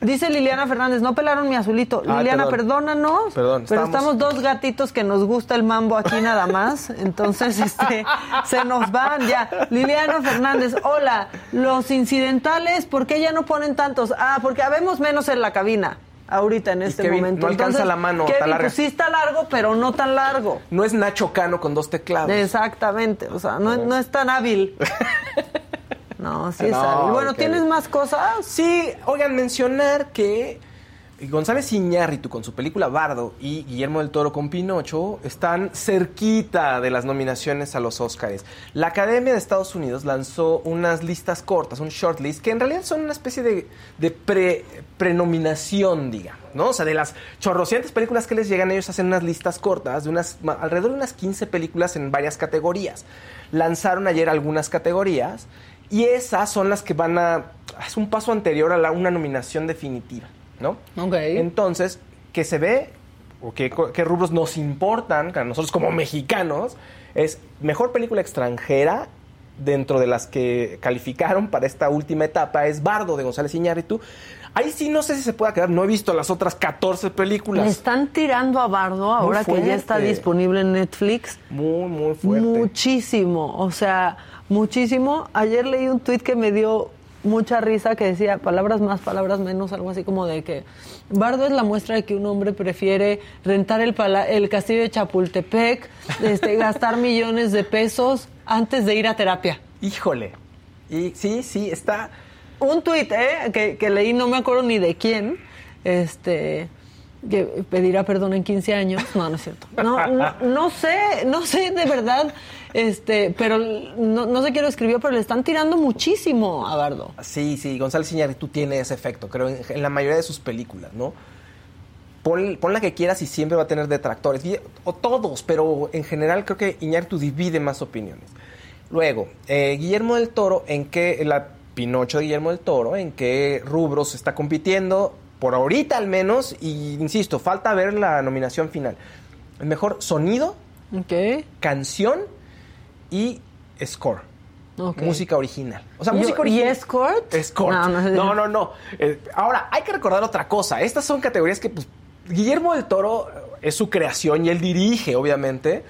Dice Liliana Fernández, no pelaron mi azulito. Ah, Liliana, perdón. perdónanos. Perdón, pero estamos- estamos dos gatitos que nos gusta el mambo aquí nada más. Entonces, este, se nos van ya. Liliana Fernández, hola. Los incidentales, ¿por qué ya no ponen tantos? Ah, porque habemos menos en la cabina. Ahorita en este Kevin, momento. no alcanza Entonces, la mano, Kevin, está larga. pues sí está largo, pero no tan largo. No es Nacho Cano con dos teclados. Exactamente, o sea, no, no es tan hábil. (laughs) No, sí es No, hábil. Bueno. ¿tienes más cosas? Sí, oigan, mencionar que González Iñárritu con su película Bardo y Guillermo del Toro con Pinocho están cerquita de las nominaciones a los Óscares. La Academia de Estados Unidos lanzó unas listas cortas, un shortlist, que en realidad son una especie de, pre- prenominación, digamos, ¿no? O sea, de las chorrocientas películas que les llegan, ellos hacen unas listas cortas de unas alrededor de unas 15 películas en varias categorías. Lanzaron ayer algunas categorías y esas son las que van a... Es un paso anterior a la, una nominación definitiva, ¿no? Entonces, ¿qué se ve? ¿O qué, qué rubros nos importan a nosotros como mexicanos? Es mejor película extranjera dentro de las que calificaron para esta última etapa es Bardo de González Iñárritu. Ahí sí no sé si se pueda quedar, no he visto las otras 14 películas. Le están tirando a Bardo ahora que ya está disponible en Netflix. Muy, muy fuerte. Muchísimo, o sea, muchísimo. Ayer leí un tuit que me dio mucha risa que decía palabras más, palabras menos, algo así como de que Bardo es la muestra de que un hombre prefiere rentar el, pala- el castillo de Chapultepec, este, (laughs) gastar millones de pesos antes de ir a terapia. Híjole. Y sí, sí, está... Un tuit, ¿eh? Que, que leí, no me acuerdo ni de quién, este que pedirá perdón en 15 años. No, no es cierto. No, no, no sé, no sé de verdad, este, pero no, no sé quién lo escribió, pero le están tirando muchísimo a Bardo. Sí, sí, González Iñárritu tiene ese efecto, creo, en, en la mayoría de sus películas, ¿no? Pon, pon la que quieras y siempre va a tener detractores, o todos, pero en general creo que Iñárritu divide más opiniones. Luego, eh, Guillermo del Toro, ¿en qué, la Pinocho de Guillermo del Toro, en qué rubros está compitiendo? Por ahorita al menos, y insisto, falta ver la nominación final. El mejor sonido, Ok. canción y score. Música original. O sea, música ¿Y original. escort? Escort. No, No, no, no, no. Eh, ahora, hay que recordar otra cosa. Estas son categorías que, pues, Guillermo del Toro eh, es su creación y él dirige, obviamente,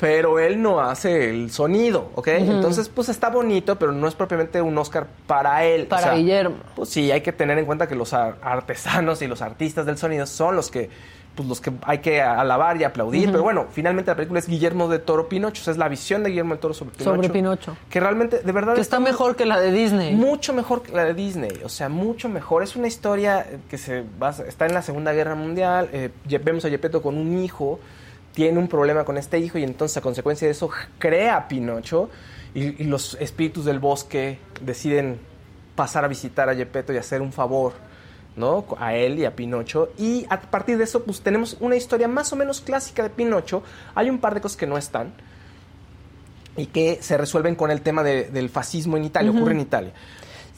pero él no hace el sonido, ¿ok? Entonces, pues está bonito, pero no es propiamente un Oscar para él. Para Guillermo. Pues sí, hay que tener en cuenta que los ar- artesanos y los artistas del sonido son los que pues los que hay que alabar y aplaudir, pero bueno, finalmente la película es Guillermo de Toro Pinocho, o sea, es la visión de Guillermo del Toro sobre Pinocho. Sobre Pinocho. Que realmente, de verdad... Que está mejor que la de Disney. Mucho mejor que la de Disney, o sea, mucho mejor. Es una historia que se basa, está en la Segunda Guerra Mundial. eh, vemos a Gepetto con un hijo, tiene un problema con este hijo y entonces a consecuencia de eso crea a Pinocho y, y los espíritus del bosque deciden pasar a visitar a Gepetto y hacer un favor. ¿No? A él y a Pinocho. Y a partir de eso, pues tenemos una historia más o menos clásica de Pinocho. Hay un par de cosas que no están y que se resuelven con el tema de- del fascismo en Italia, ocurre en Italia.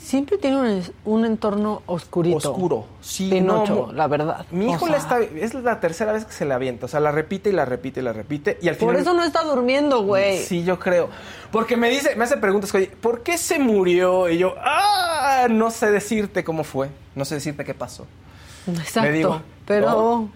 Siempre tiene un, un entorno oscurito. Oscuro, sí. Pinocho, no, la verdad. Mi hijo O sea, está, es la tercera vez que se le avienta, o sea, la repite y la repite y la repite y al Por final... eso no está durmiendo, güey. Sí, yo creo. Porque me dice, me hace preguntas, oye, ¿por qué se murió? Y yo, ah, no sé decirte cómo fue, no sé decirte qué pasó. Exacto. Le digo, pero ¿no?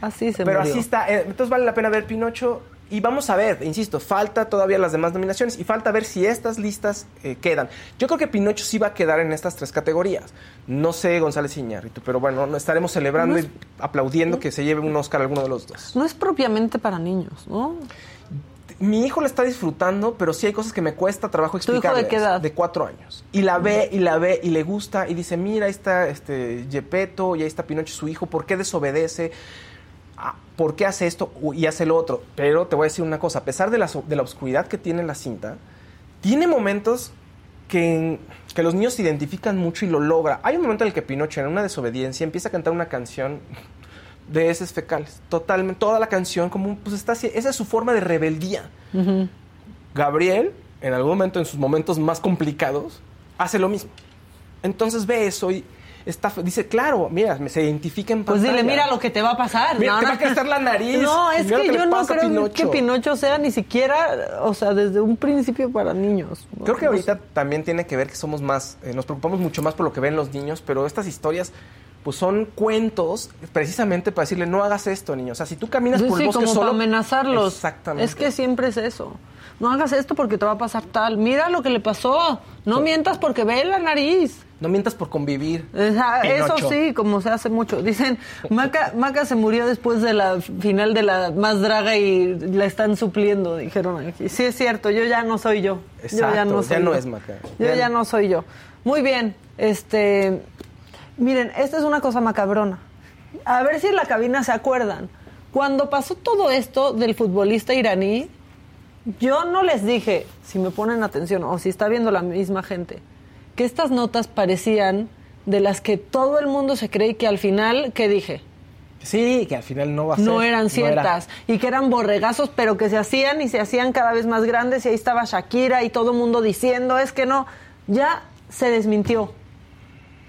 así se Pero murió. así está. Eh, Entonces vale la pena ver Pinocho. Y vamos a ver, insisto, falta todavía las demás nominaciones y falta ver si estas listas eh, quedan. Yo creo que Pinocho sí va a quedar en estas tres categorías. No sé, González Iñárritu, pero bueno, no estaremos celebrando No es- y aplaudiendo que se lleve un Oscar alguno de los dos. No es propiamente para niños, ¿no? Mi hijo la está disfrutando, pero sí hay cosas que me cuesta trabajo ¿Tu hijo de explicarles. qué edad? De cuatro años. Y la ve, y la ve, y le gusta, y dice, mira, ahí está este Gepetto, y ahí está Pinocho, su hijo, ¿por qué desobedece? Ah, ¿Por qué hace esto y hace lo otro? Pero te voy a decir una cosa, a pesar de la, de la oscuridad que tiene la cinta, tiene momentos que, que los niños se identifican mucho y lo logra. Hay un momento en el que Pinocho, en una desobediencia, empieza a cantar una canción de heces fecales. Totalmente, toda la canción, como pues está así, esa es su forma de rebeldía. Gabriel, en algún momento, en sus momentos más complicados, hace lo mismo. Entonces ve eso y está, dice, claro, mira, me se identifica en Pues dile, pantalla. mira lo que te va a pasar. Mira, No, te no. va a crecer la nariz. No, es que, yo no creo Pinocho. que Pinocho sea ni siquiera, o sea, desde un principio para niños. ¿no? Creo que ahorita también tiene que ver que somos más, eh, nos preocupamos mucho más por lo que ven los niños, pero estas historias pues son cuentos precisamente para decirle no hagas esto, niño. O sea, si tú caminas Sí, por el sí, bosque como solo, para amenazarlos. Exactamente. Es que siempre es eso. No hagas esto porque te va a pasar tal. Mira lo que le pasó. No mientas porque ve la nariz. No mientas por convivir. Esa- eso sí, como se hace mucho. Dicen, Maca, Maca se murió después de la final de la más draga y la están supliendo, dijeron aquí. Sí, es cierto, yo ya no soy yo. yo Exacto, ya no ya soy no yo. es Maca. Yo Ya ya no. no soy yo. Muy bien, este... Miren, esta es una cosa macabrona. A ver si en la cabina se acuerdan. Cuando pasó todo esto del futbolista iraní, yo no les dije, si me ponen atención o si está viendo la misma gente, que estas notas parecían de las que todo el mundo se cree y que al final, ¿qué dije? Sí, que al final no va a ser. No eran era. ciertas y que eran borregazos, pero que se hacían y se hacían cada vez más grandes y ahí estaba Shakira y todo el mundo diciendo, es que no, ya se desmintió.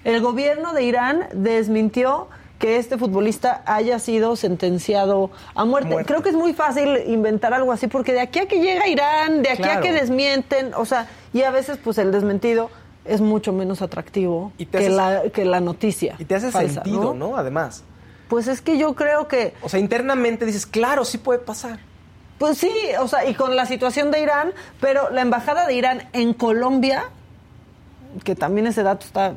El gobierno de Irán desmintió que este futbolista haya sido sentenciado a muerte. Muerte. Creo que es muy fácil inventar algo así porque de aquí a que llega Irán, de aquí a que desmienten, o sea, y a veces pues el desmentido es mucho menos atractivo Y que, la, que la noticia. Y te hace falsa, sentido, ¿no? Además. Pues es que yo creo que O sea, internamente dices, claro, sí puede pasar. Pues sí, o sea, y con la situación de Irán, pero la embajada de Irán en Colombia, que también ese dato está,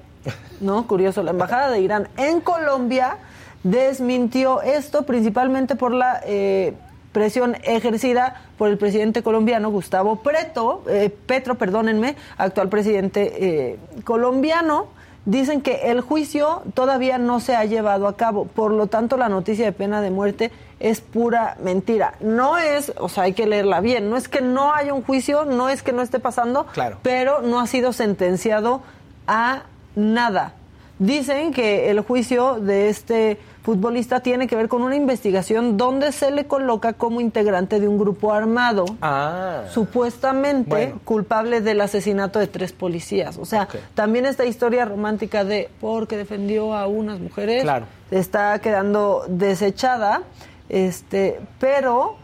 ¿no? (laughs) Curioso, la embajada de Irán en Colombia desmintió esto principalmente por la eh, presión ejercida por el presidente colombiano Gustavo Preto, eh, Petro, perdónenme, actual presidente eh, colombiano. Dicen que el juicio todavía no se ha llevado a cabo, por lo tanto la noticia de pena de muerte es pura mentira. No es, o sea, hay que leerla bien, no es que no haya un juicio, no es que no esté pasando, Claro. pero no ha sido sentenciado a nada. Dicen que el juicio de este futbolista tiene que ver con una investigación donde se le coloca como integrante de un grupo armado Ah. supuestamente Bueno. culpable del asesinato de tres policías. O sea, también esta historia romántica de porque defendió a unas mujeres Claro. está quedando desechada, este, pero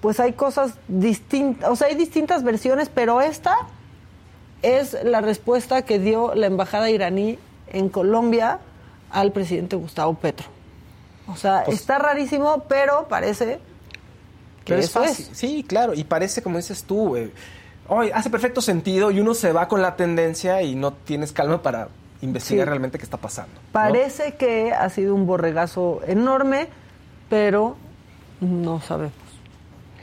pues hay cosas distintas, o sea, hay distintas versiones, pero esta es la respuesta que dio la embajada iraní en Colombia al presidente Gustavo Petro. O sea, Pues- está rarísimo, pero parece que Pero es eso fácil. es. Sí, claro. Y parece, como dices tú, eh, oye, hace perfecto sentido y uno se va con la tendencia y no tienes calma para investigar Sí. realmente qué está pasando. ¿no? Parece que ha sido un borregazo enorme, pero no sabemos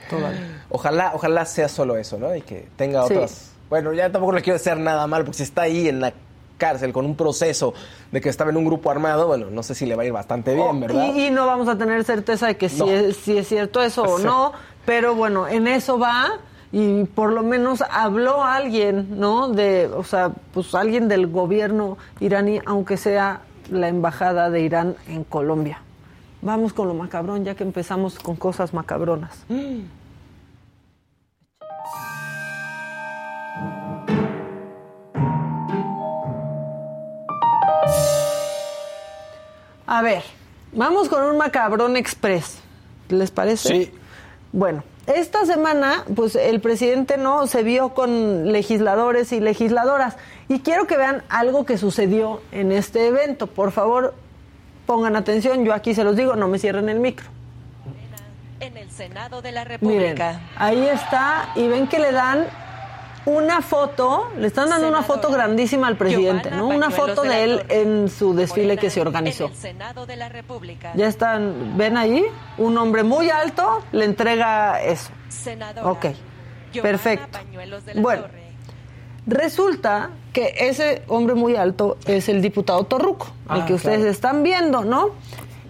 todavía. Ojalá, ojalá sea solo eso, ¿no? Y que tenga Sí. otras. Bueno, ya tampoco le quiero hacer nada mal, porque si está ahí en la cárcel con un proceso de que estaba en un grupo armado, bueno, no sé si le va a ir bastante bien, Oh, ¿verdad? Y, y no vamos a tener certeza de que si, es, si es cierto eso o Sí. no, pero bueno, en eso va y por lo menos habló alguien, ¿no? De, o sea, pues alguien del gobierno iraní, aunque sea la embajada de Irán en Colombia. Vamos con lo macabrón, ya que empezamos con cosas macabronas. A ver, vamos con un macabrón express. ¿Les parece? Sí. Bueno, esta semana, pues el presidente no se vio con legisladores y legisladoras. Y quiero que vean algo que sucedió en este evento. Por favor, pongan atención. Yo aquí se los digo, no me cierren el micro. En el Senado de la Miren, República. ahí está. Y ven que le dan una foto, le están dando una foto grandísima al presidente, Giovanna ¿no? Una foto de él en su desfile que se organizó. En el Senado de la República. Ya están, ven ahí, un hombre muy alto le entrega eso. Senadora. Ok, Giovanna perfecto. Bañuelos de la Bueno, Torre. resulta que ese hombre muy alto es el diputado Torruco, el Ah, que ustedes claro. están viendo, ¿no?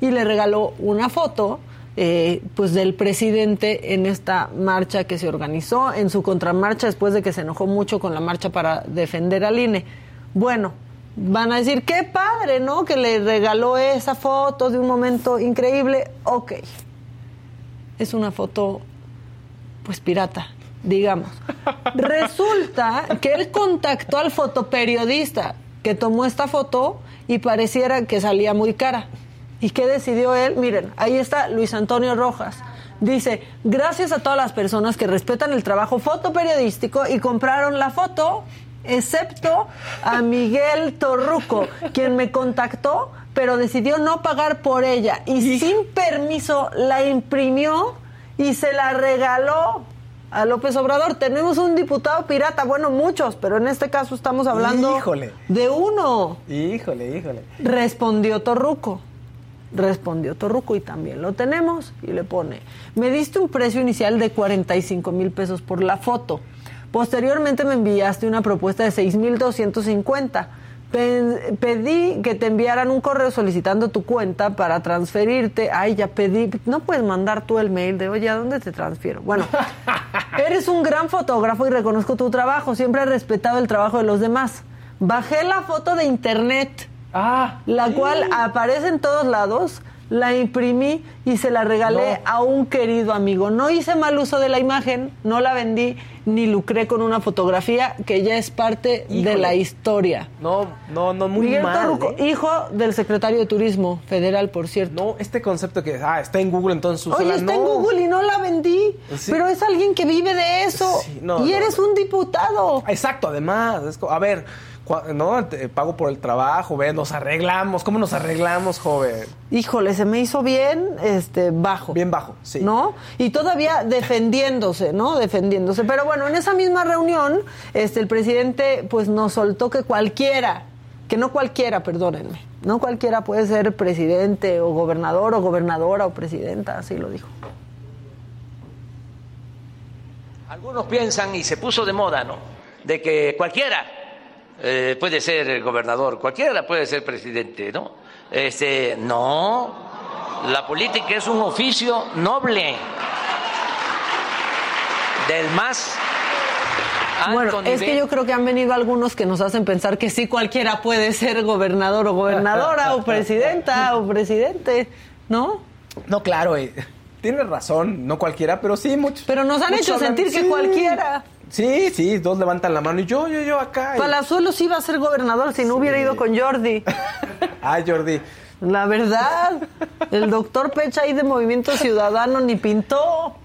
Y le regaló una foto, eh, pues, del presidente en esta marcha que se organizó, en su contramarcha, después de que se enojó mucho con la marcha para defender al INE. Bueno, van a decir, qué padre, ¿no? Que le regaló esa foto de un momento increíble. Ok, es una foto pues pirata, digamos. (laughs) Resulta que él contactó al fotoperiodista que tomó esta foto y pareciera que salía muy cara. ¿Y qué decidió él? Miren, ahí está Luis Antonio Rojas. Dice, gracias a todas las personas que respetan el trabajo fotoperiodístico y compraron la foto, excepto a Miguel Torruco, quien me contactó, pero decidió no pagar por ella y sin permiso la imprimió y se la regaló a López Obrador. Tenemos un diputado pirata, bueno, muchos, pero en este caso estamos hablando Híjole. de uno. Híjole, híjole. Respondió Torruco. Respondió Torruco y también lo tenemos. Y le pone, me diste un precio inicial de 45 mil pesos por la foto. Posteriormente me enviaste una propuesta de 6 mil 250. Pe- Pedí que te enviaran un correo solicitando tu cuenta para transferirte. Ay, ya pedí. No puedes mandar tú el mail de, oye, ¿a dónde te transfiero? Bueno, (laughs) eres un gran fotógrafo y reconozco tu trabajo. Siempre he respetado el trabajo de los demás. Bajé la foto de internet Ah, la sí. cual aparece en todos lados, la imprimí y se la regalé No. a un querido amigo. No hice mal uso de la imagen, no la vendí ni lucré con una fotografía que ya es parte de la historia. No, no, no, muy Miguel mal. Torruco, ¿eh? hijo del secretario de Turismo Federal, por cierto. No, este concepto que ah, está en Google, entonces Oye, está en. Google y no la vendí, Sí. pero es alguien que vive de eso Sí, no, y eres un diputado. Exacto, además, es a ver, no, pago por el trabajo, ve, nos arreglamos, ¿cómo nos arreglamos, joven? Híjole, se me hizo bien este bajo. Bien bajo, sí. ¿No? Y todavía defendiéndose, ¿no? Defendiéndose. Pero bueno, en esa misma reunión, este el presidente pues nos soltó que cualquiera, que no cualquiera, perdónenme, no cualquiera puede ser presidente o gobernador o gobernadora o presidenta, así lo dijo. Algunos piensan, y se puso de moda, ¿no? De que cualquiera eh, puede ser gobernador, cualquiera puede ser presidente, ¿no? Este, no, la política es un oficio noble del más Bueno, es que yo creo que han venido algunos que nos hacen pensar que sí cualquiera puede ser gobernador o gobernadora o presidenta o presidente, ¿no? No, claro, eh, tienes razón, no cualquiera, pero sí muchos. Pero nos han muchos hecho hablan- sentir que sí. cualquiera. Sí, sí, dos levantan la mano y yo, yo, yo acá. y- Palazuelos iba a ser gobernador si no hubiera ido con Jordi. Ay, (laughs) Jordi. La verdad, el doctor Pecha ahí de Movimiento Ciudadano ni pintó.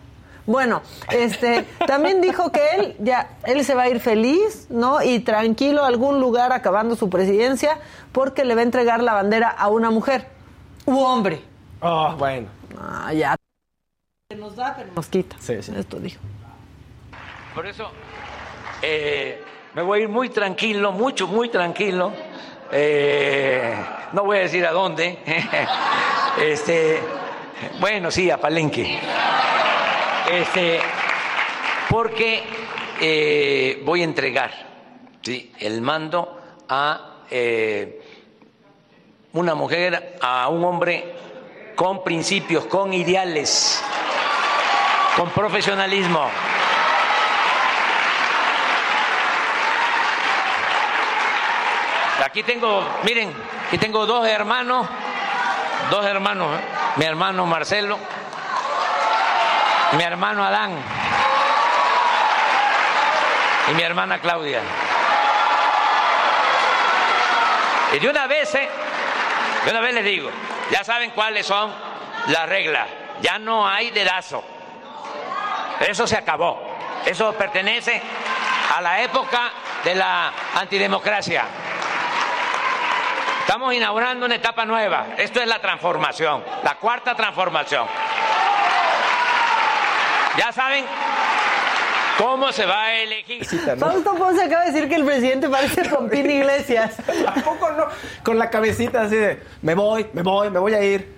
Bueno, este, también dijo que él ya, él se va a ir feliz, ¿no? Y tranquilo a algún lugar acabando su presidencia, porque le va a entregar la bandera a una mujer u hombre. Oh, bueno. Ah, ya. Nos da, pero nos quita. Sí, sí. Esto dijo. Por eso eh, me voy a ir muy tranquilo, mucho, muy tranquilo. Eh, no voy a decir a dónde. (laughs) este, bueno, sí, a Palenque. Este, porque eh, voy a entregar ¿sí? el mando a eh, una mujer, a un hombre con principios, con ideales, con profesionalismo. Aquí tengo, miren, aquí tengo dos hermanos, dos hermanos, ¿eh? mi hermano Marcelo, mi hermano Adán y mi hermana Claudia. Y de una vez, ¿eh? de una vez les digo, ya saben cuáles son las reglas, ya no hay dedazo, eso se acabó, eso pertenece a la época de la antidemocracia. Estamos inaugurando una etapa nueva. Esto es la transformación, la cuarta transformación. Ya saben cómo se va a elegir. Fausto Ponce acaba de decir que el presidente parece Pompín Iglesias. (laughs) ¿A poco no? Con la cabecita así de, me voy, me voy, me voy a ir.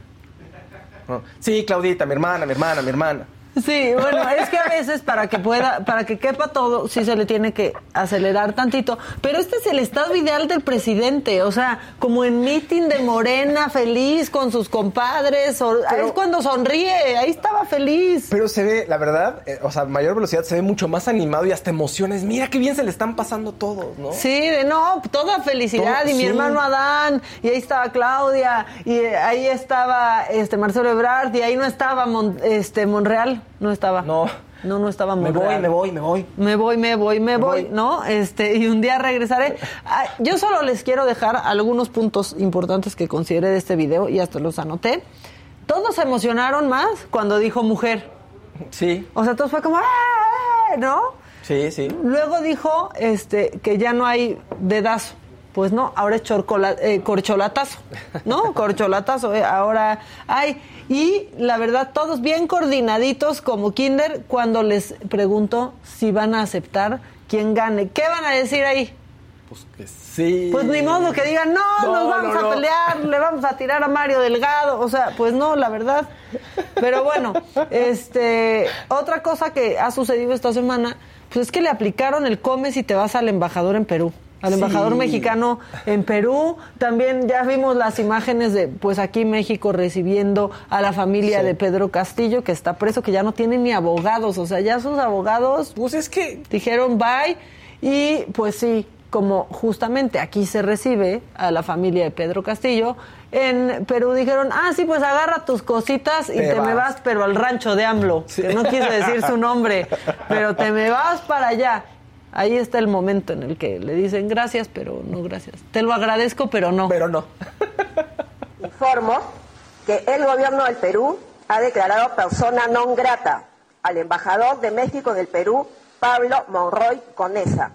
Sí, Claudita, mi hermana, mi hermana, mi hermana. Sí, bueno, es que a veces para que pueda, para que quepa todo, sí se le tiene que acelerar tantito. Pero este es el estado ideal del presidente, o sea, como en meeting de Morena, feliz con sus compadres, o- es cuando sonríe, ahí estaba feliz. Pero se ve, la verdad, eh, o sea, mayor velocidad se ve mucho más animado y hasta emociones. Mira qué bien se le están pasando todos, ¿no? Sí, de no, toda felicidad. Todo- y mi hermano Adán, y ahí estaba Claudia, y ahí estaba este Marcelo Ebrard, y ahí no estaba Mon- este Monreal, no estaba. No. No, no estaba Me Monreal. voy, me voy, me voy. Me voy, me voy, me voy, voy. ¿no? Este, y un día regresaré. Ah, Yo solo les quiero dejar algunos puntos importantes que consideré de este video y hasta los anoté. Todos se emocionaron más cuando dijo mujer. Sí, O sea, todos fue como, ¡ah! ¿no? sí, sí. Luego dijo este, que ya no hay dedazo. Pues no, ahora es chorcola- eh, corcholatazo, ¿no? (laughs) Corcholatazo, eh, ahora hay. Y la verdad, todos bien coordinaditos como Kinder cuando les pregunto si van a aceptar quien gane. ¿Qué van a decir ahí? Pues que sí. Pues ni modo que digan, no, No, nos vamos no, a pelear, le vamos a tirar a Mario Delgado. O sea, pues no, la verdad. Pero bueno, este, otra cosa que ha sucedido esta semana, pues es que le aplicaron el come si te vas al embajador en Perú. Al Sí. embajador mexicano en Perú. También ya vimos las imágenes de, pues aquí México recibiendo a la familia Sí. de Pedro Castillo, que está preso, que ya no tiene ni abogados. O sea, ya sus abogados Pues es que dijeron bye y pues sí, como justamente aquí se recibe a la familia de Pedro Castillo, en Perú dijeron, ah, sí, pues agarra tus cositas y Te te, me vas. pero al rancho de AMLO, que no quise decir su nombre, (laughs) pero te me vas para allá. Ahí está el momento en el que le dicen gracias, pero no gracias. Te lo agradezco, pero no. pero no. (laughs) Informo que el gobierno del Perú ha declarado persona non grata al embajador de México en el Perú, Pablo Monroy Conesa,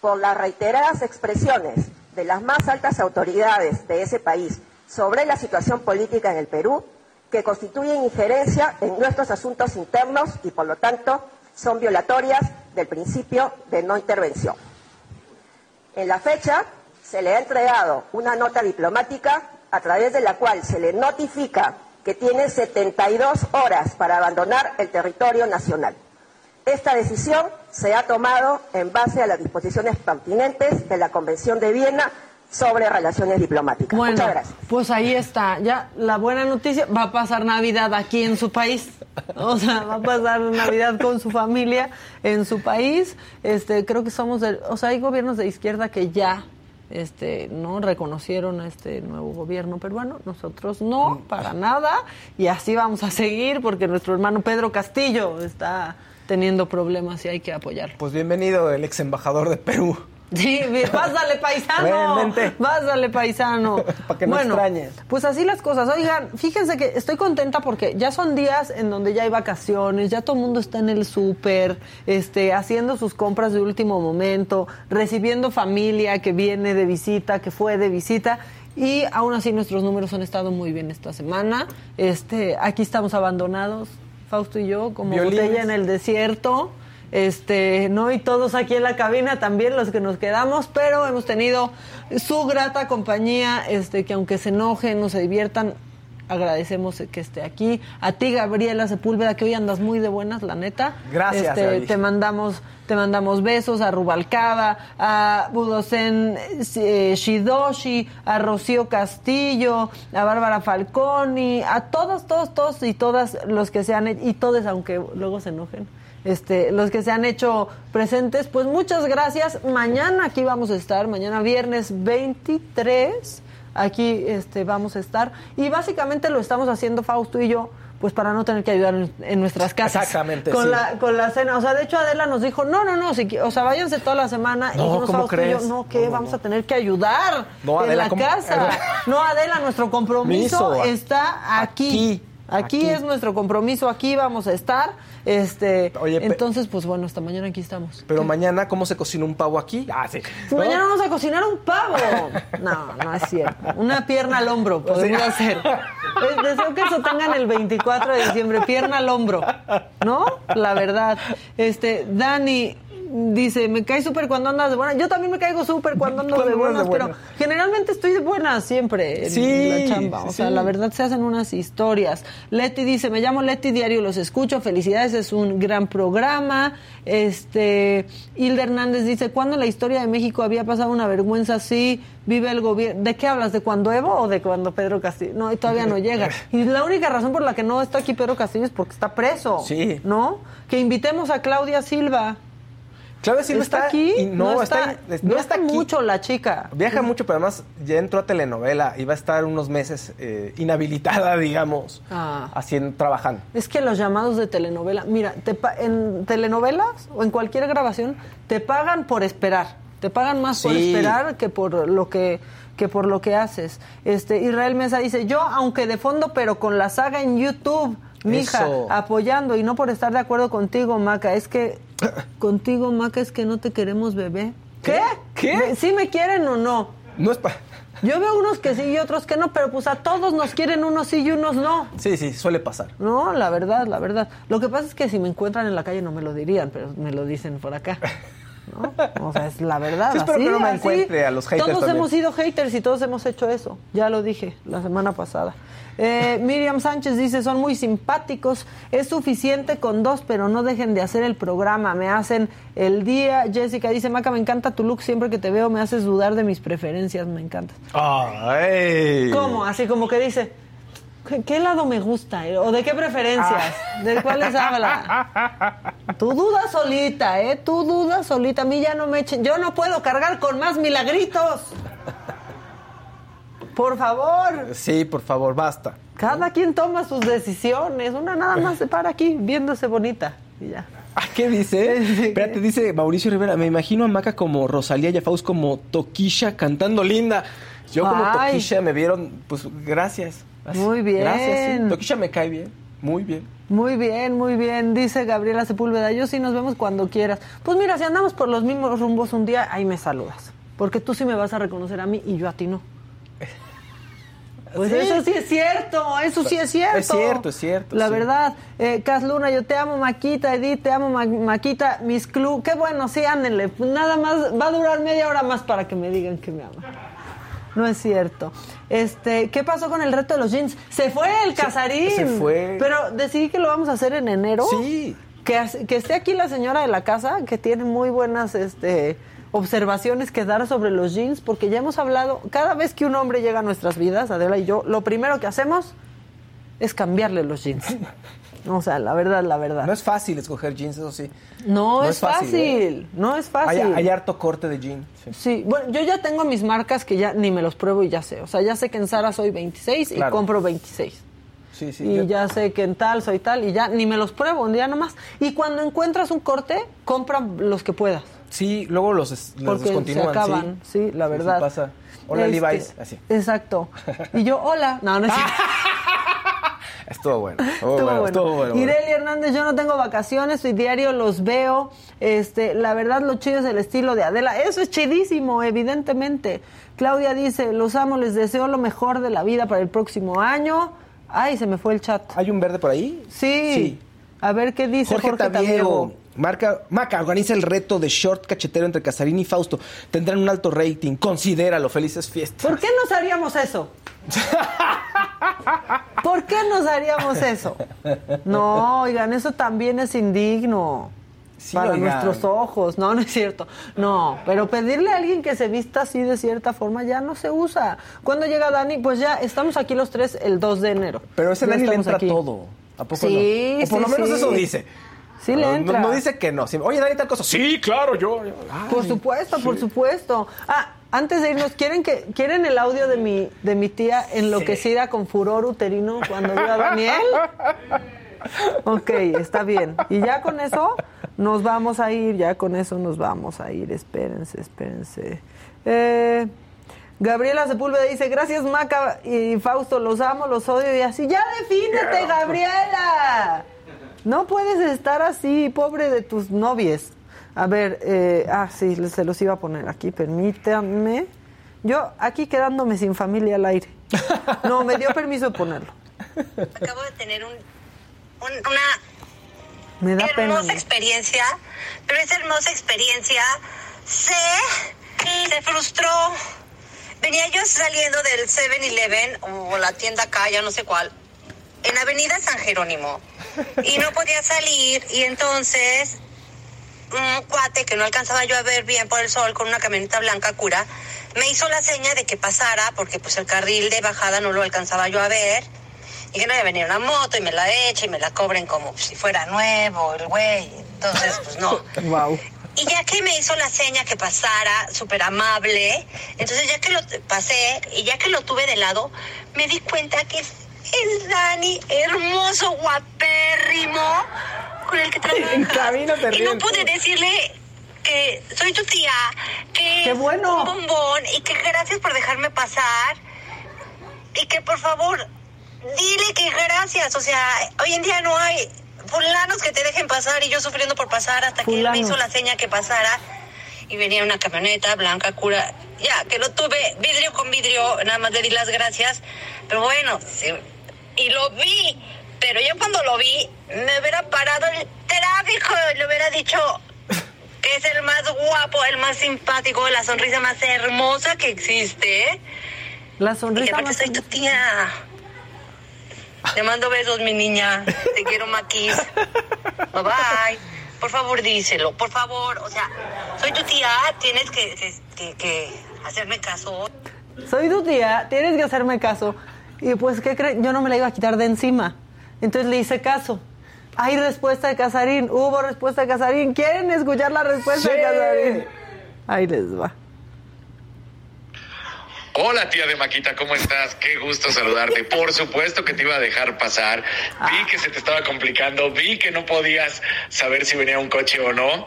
por las reiteradas expresiones de las más altas autoridades de ese país sobre la situación política en el Perú, que constituyen injerencia en nuestros asuntos internos y, por lo tanto, son violatorias del principio de no intervención. En la fecha se le ha entregado una nota diplomática a través de la cual se le notifica que tiene 72 horas para abandonar el territorio nacional. Esta decisión se ha tomado en base a las disposiciones pertinentes de la Convención de Viena sobre relaciones diplomáticas. Bueno, Muchas gracias. pues ahí está. Ya la buena noticia, va a pasar Navidad aquí en su país. O sea, va a pasar Navidad con su familia en su país. Este, creo que somos, de- o sea, hay gobiernos de izquierda que ya este, no reconocieron a este nuevo gobierno peruano. Nosotros no, para nada. Y así vamos a seguir porque nuestro hermano Pedro Castillo está teniendo problemas y hay que apoyarlo. Pues bienvenido el ex embajador de Perú. Sí, (laughs) pásale paisano. Ven, vente. Pásale paisano. (laughs) Para que no bueno, extrañes. Pues así las cosas. Oigan, fíjense que estoy contenta porque ya son días en donde ya hay vacaciones, ya todo el mundo está en el súper, este, haciendo sus compras de último momento, recibiendo familia que viene de visita, que fue de visita. Y aún así nuestros números han estado muy bien esta semana. Este, aquí estamos abandonados, Fausto y yo, como Violines. botella en el desierto este, no, y todos aquí en la cabina también los que nos quedamos, pero hemos tenido su grata compañía, este, que aunque se enojen o se diviertan, agradecemos que esté aquí. A ti, Gabriela Sepúlveda, que hoy andas muy de buenas, la neta. Gracias, Este, te mandamos, te mandamos besos a Rubalcaba, a Budosen eh, Shidoshi, a Rocío Castillo, a Bárbara Falconi, a todos, todos, todos y todas los que se han he- y todos, aunque luego se enojen. Este, los que se han hecho presentes, pues muchas gracias. Mañana aquí vamos a estar, mañana viernes 23, aquí este, vamos a estar. Y básicamente lo estamos haciendo Fausto y yo, pues para no tener que ayudar en, nuestras casas. Exactamente, Con, sí. la, con la cena. O sea, de hecho Adela nos dijo, no, no, no, si o sea, váyanse toda la semana. No, y dijimos, ¿cómo Fausto y yo, crees? no, ¿qué? vamos a tener que ayudar No, en la ¿cómo? casa. No, Adela, nuestro compromiso Miso. está aquí. Aquí. Aquí, Aquí. es nuestro compromiso, aquí vamos a estar. Este, Oye, entonces, pues bueno, hasta mañana aquí estamos. Pero mañana, ¿cómo se cocina un pavo aquí? Ah, sí. ¿No? Mañana vamos a cocinar un pavo. (laughs) No, no es cierto. Una pierna al hombro Sí. hacer. Eh, Deseo que eso tengan el 24 de diciembre, pierna al hombro. ¿No? La verdad. Este, Dani dice, me cae súper cuando andas de buenas. Yo también me caigo súper cuando ando de buenas, de pero generalmente estoy de buenas siempre en Sí, la chamba. O sí, sea, la verdad se hacen unas historias. Leti dice, me llamo Leti Diario, los escucho, felicidades, es un gran programa. Este, Hilda Hernández dice, ¿cuándo en la historia de México había pasado una vergüenza así? Vive el gobierno. ¿De qué hablas? ¿De cuando Evo o de cuando Pedro Castillo? No, y todavía no llega. Y la única razón por la que no está aquí Pedro Castillo es porque está preso. Sí. ¿No? Que invitemos a Claudia Silva. Claudia Silva está, está, aquí. y no, está, está, no viaja está aquí. mucho la chica. Viaja mucho, pero además ya entró a telenovela y va a estar unos meses eh, inhabilitada, (laughs) digamos, Ah. haciendo, trabajando. Es que los llamados de telenovela, mira, te pa- en telenovelas o en cualquier grabación te pagan por esperar, te pagan más por esperar que por lo que que por lo que haces. Este Israel Mesa dice, "Yo aunque de fondo, pero con la saga en YouTube, mija, Eso. apoyando y no por estar de acuerdo contigo, Maca, es que (coughs) contigo, Maca, es que no te queremos, bebé." ¿Qué? ¿Qué? ¿Sí me quieren o no? No es para... Yo veo unos que sí y otros que no, pero pues a todos nos quieren unos sí y unos no. Sí, sí, suele pasar. No, la verdad, la verdad. Lo que pasa es que si me encuentran en la calle no me lo dirían, pero me lo dicen por acá. (laughs) ¿No? O sea, es la verdad. Sí, espero así, que no me así. encuentre a los haters Todos también. hemos sido haters y todos hemos hecho eso. Ya lo dije la semana pasada. Eh, (laughs) Miriam Sánchez dice, son muy simpáticos. Es suficiente con dos, pero no dejen de hacer el programa. Me hacen el día. Jessica dice, Maca, me encanta tu look. Siempre que te veo me haces dudar de mis preferencias. Me encanta. Ay. ¿Cómo? Así como que dice, ¿qué, qué lado me gusta? ¿O de qué preferencias? ¿De cuáles habla? Tú dudas solita, ¿eh? Tú dudas solita. A mí ya no me echen. Yo no puedo cargar con más milagritos. Por favor. Sí, por favor, basta. Cada quien toma sus decisiones. Una nada más se para aquí viéndose bonita. Y ya. Ah, ¿Qué dice? (laughs) Espérate, dice Mauricio Rivera, me imagino a Maca como Rosalía y a Faust como Toquisha cantando linda. Yo como Ay. Toquisha me vieron, pues gracias. Así, Muy bien. Gracias, sí. Toquisha me cae bien, muy bien. Muy bien, muy bien, dice Gabriela Sepúlveda. Yo sí nos vemos cuando quieras. Pues mira, si andamos por los mismos rumbos un día, ahí me saludas. Porque tú sí me vas a reconocer a mí y yo a ti no. Pues Sí. eso sí es cierto, eso sí es cierto. Es cierto, es cierto, La sí. verdad. Eh, Cas Luna, yo te amo, Maquita, Edith, te amo, Ma- Maquita, mis club. Qué bueno, sí, ándenle. Pues nada más, va a durar media hora más para que me digan que me aman. No es cierto. Este, ¿qué pasó con el reto de los jeans? Se fue el casarín. se fue. Pero decidí que lo vamos a hacer en enero. Sí. Que, que esté aquí la señora de la casa, que tiene muy buenas este, observaciones que dar sobre los jeans, porque ya hemos hablado, cada vez que un hombre llega a nuestras vidas, Adela y yo, lo primero que hacemos es cambiarle los jeans. (laughs) O sea, la verdad, la verdad. No es fácil escoger jeans, eso sí. No, no es es fácil, fácil, ¿eh? no es Hay, fácil. hay harto corte de jean. sí. Sí, bueno, yo ya tengo mis marcas que ya ni me los pruebo y ya sé. O sea, ya sé que en Zara soy 26 y compro 26. Sí, sí. y yo- ya sé que en tal soy tal y ya ni me los pruebo un día nomás. Y cuando encuentras un corte, compra los que puedas. Sí, luego los, los porque se acaban, sí, la verdad. sí pasa. Hola, Este, Levi's. Así. Exacto. (laughs) Y yo, hola. No, no es. (laughs) (laughs) Estuvo bueno. Estuvo, Estuvo bueno, bueno. estuvo bueno. Ireli Hernández, yo no tengo vacaciones, soy diario, los veo. Este, la verdad, lo chido es el estilo de Adela. Eso es chidísimo, evidentemente. Claudia dice, los amo, les deseo lo mejor de la vida para el próximo año. Ay, se me fue el chat. ¿Hay un verde por ahí? Sí. Sí. A ver qué dice Jorge, Jorge, Tabiego. Marca, Maca organiza el reto de short cachetero entre Casarín y Fausto. Tendrán un alto rating. Considéralo. Felices fiestas. ¿Por qué nos haríamos eso? (laughs) ¿Por qué nos haríamos eso? No, oigan, eso también es indigno. Sí, para oigan. nuestros ojos, no, no es cierto. No, pero pedirle a alguien que se vista así de cierta forma ya no se usa. ¿Cuándo llega Dani? Pues ya estamos aquí los tres el 2 de enero. Pero ese Ya Dani le entra aquí. todo. ¿A poco Sí, no? O por lo menos sí. eso dice. Sí le no- entra. No, dice que no. Oye, Dani, tal cosa. Sí, claro, yo. yo. Ay. Por supuesto, por supuesto. Ah, antes de irnos, ¿quieren que quieren el audio de mi de mi tía enloquecida con furor uterino cuando vio a Daniel? Ok, está bien. Y ya con eso nos vamos a ir, ya con eso nos vamos a ir. Espérense, espérense. Eh, Gabriela Sepúlveda dice, gracias Maca y Fausto, los amo, los odio y así. Ya defínete, Gabriela. No puedes estar así, pobre de tus novies. A ver, eh, ah, sí, se los iba a poner aquí, permítanme. Yo aquí quedándome sin familia al aire. No, me dio permiso de ponerlo. Acabo de tener un, un- una Me da pena. hermosa experiencia, pero esa hermosa experiencia se, se frustró. Venía yo saliendo del 7-Eleven o la tienda acá, ya no sé cuál, en Avenida San Jerónimo. Y no podía salir y entonces un cuate que no alcanzaba yo a ver bien por el sol con una camioneta blanca cura me hizo la seña de que pasara porque pues el carril de bajada no lo alcanzaba yo a ver. Y que no iba a venir una moto y me la echa y me la cobren como si fuera nuevo el güey. Entonces pues no. (laughs) Wow. y ya que me hizo la seña que pasara, súper amable, entonces ya que lo pasé y ya que lo tuve de lado, me di cuenta que es el Dani, hermoso, guapérrimo, con el que trabaja. (laughs) En cabina te y no ríes. pude decirle que soy tu tía, que ¡Qué bueno! un bombón y que gracias por dejarme pasar. Y que por favor dile que gracias, o sea, hoy en día no hay fulanos que te dejen pasar y yo sufriendo por pasar hasta que él me hizo la seña que pasara. Y venía una camioneta blanca cura, ya que lo tuve vidrio con vidrio, nada más le di las gracias, pero bueno, sí, y lo vi, pero yo cuando lo vi me hubiera parado el tráfico y le hubiera dicho que es el más guapo, el más simpático, la sonrisa más hermosa que existe. La Y sonrisa aparte más soy tu tía. Te mando besos, mi niña. Te quiero, Maquis. Bye bye. Por favor, díselo. Por favor. O sea, soy tu tía. Tienes que- que hacerme caso. Soy tu tía, tienes que hacerme caso. Y pues, ¿qué creen? Yo no me la iba a quitar de encima. Entonces le hice caso. Hay respuesta de Casarín. Hubo respuesta de Casarín. ¿Quieren escuchar la respuesta de Sí. Casarín? Ahí les va. Hola tía de Maquita, ¿cómo estás? Qué gusto saludarte. Por supuesto que te iba a dejar pasar. Vi que se te estaba complicando, vi que no podías saber si venía un coche o no,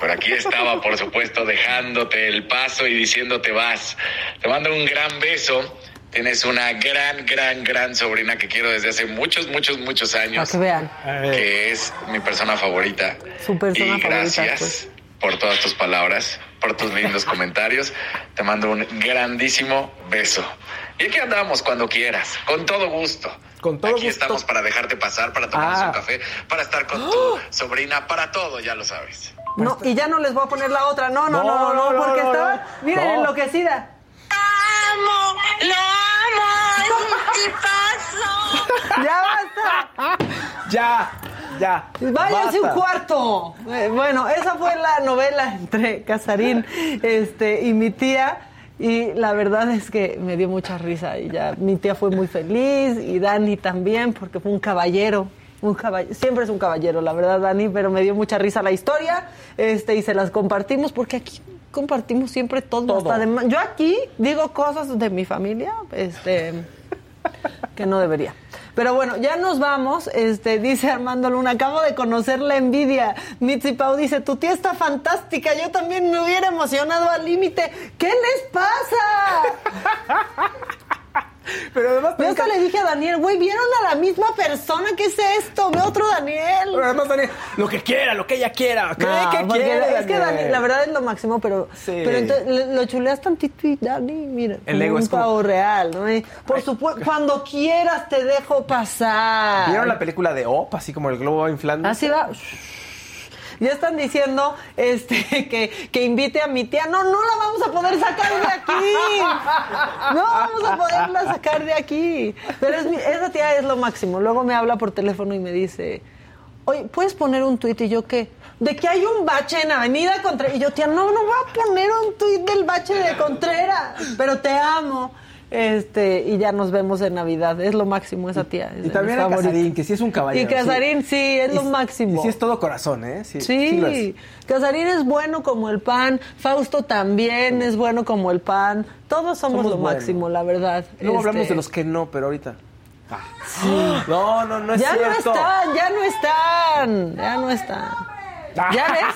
pero aquí estaba, por supuesto, dejándote el paso y diciéndote vas. Te mando un gran beso. Tienes una gran, gran, gran sobrina que quiero desde hace muchos, muchos, muchos Para años, que vean. que es mi persona favorita. Su persona y favorita, gracias pues. por todas tus palabras, por tus lindos (laughs) comentarios. Te mando un grandísimo beso. Y aquí andamos cuando quieras, con todo gusto. Con todo aquí gusto. estamos para dejarte pasar, para tomarnos Ah. un café, para estar con tu sobrina, para todo, ya lo sabes. No, y ya no les voy a poner la otra. No, no, no, no, No, no, porque no, estaba, no. miren, No. enloquecida. ¡Amo! ¡Lo amo! ¡Es un tipazo! (laughs) ¡Ya basta! Ya, ya. Váyanse un cuarto. Eh, bueno, esa fue la novela entre Casarín este, y mi tía. Y la verdad es que me dio mucha risa. Y ya mi tía fue muy feliz y Dani también, porque fue un caballero. Un caballero, siempre es un caballero, la verdad, Dani, pero me dio mucha risa la historia este, y se las compartimos porque aquí compartimos siempre todo. Todo. hasta de ma- yo aquí digo cosas de mi familia, este, que no debería. Pero bueno, ya nos vamos. Este, dice Armando Luna, acabo de conocer la envidia. Mitzi Pau dice, tu tía está fantástica. Yo también me hubiera emocionado al límite. ¿Qué les pasa? Pero además... Yo hasta le dije a Daniel, güey, ¿vieron a la misma persona? ¿Qué es esto? Ve otro Daniel. Pero además, Daniel, lo que quiera, lo que ella quiera. ¿Qué, No, porque quiere, es que Dani, la verdad es lo máximo, pero, Sí. pero entonces lo chuleas tantito y Dani, mira, El como ego un es como- pavo real, ¿no? Por supuesto, cuando quieras te dejo pasar. ¿Vieron la película de Op? Así como el globo va inflando. Así va. Ya están diciendo este, (laughs) que, que invite a mi tía. No, no la vamos a poder sacar de aquí. No vamos a poderla sacar de aquí. Pero es mi- esa tía es lo máximo. Luego me habla por teléfono y me dice, oye, ¿puedes poner un tuit? Y yo, ¿qué? De que hay un bache en Avenida Contreras. Y yo, tía, no, no voy a poner un tuit del bache de Contreras. Pero te amo. Este, y ya nos vemos en Navidad. Es lo máximo esa tía. es Y también a. Casarín, que sí es un caballero. Y Casarín, sí, es Y lo máximo. Y sí es todo corazón, ¿eh? Sí, Sí. Casarín es bueno como el pan, Fausto también es bueno como el pan, todos somos, Somos lo máximo, la verdad. Luego Este, hablamos de los que no, pero ahorita. (gasps) No, no, no es ya cierto. no están, ya no están, ya no están. ¿Ya ves?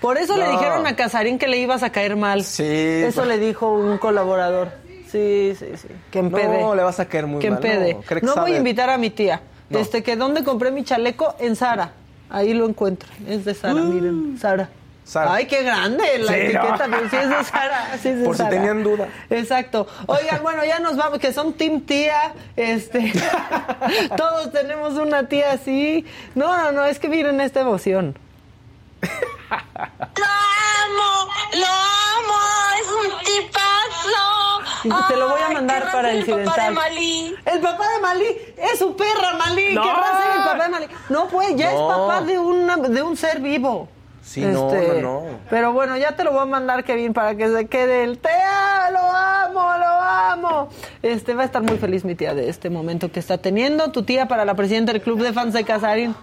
Por eso le dijeron a Casarín que le ibas a caer mal. Sí. Eso pues- le dijo un colaborador. Sí, sí, sí. Que empede. No, le vas a caer muy que mal. empede. No, cree que No voy a invitar a mi tía. No. Este, que ¿dónde compré mi chaleco? En Sara. Ahí lo encuentro. Es de Sara, miren. Sara. Sara. Ay, qué grande la Sí, etiqueta, no. pero sí es de Sara. sí es de Por si tenían duda. Exacto. Oigan, bueno, ya nos vamos, que son Team Tía. Este, (laughs) todos tenemos una tía así. No, no, no, es que miren esta emoción. ¡Lo amo! ¡Lo amo! ¡Es un Te lo voy a mandar qué para el papá incidental. de Malí. El papá de Malí es su perra, Malí. No. ¿Qué raza es el papá de Malí? No, pues, ya es papá de, una, de un ser vivo. Sí, no, no, no. Pero bueno, ya te lo voy a mandar, Kevin, para que se quede el te amo, lo amo, lo amo. Este, va a estar muy feliz mi tía de este momento que está teniendo. Tu tía para la presidenta del club de fans de Casarín.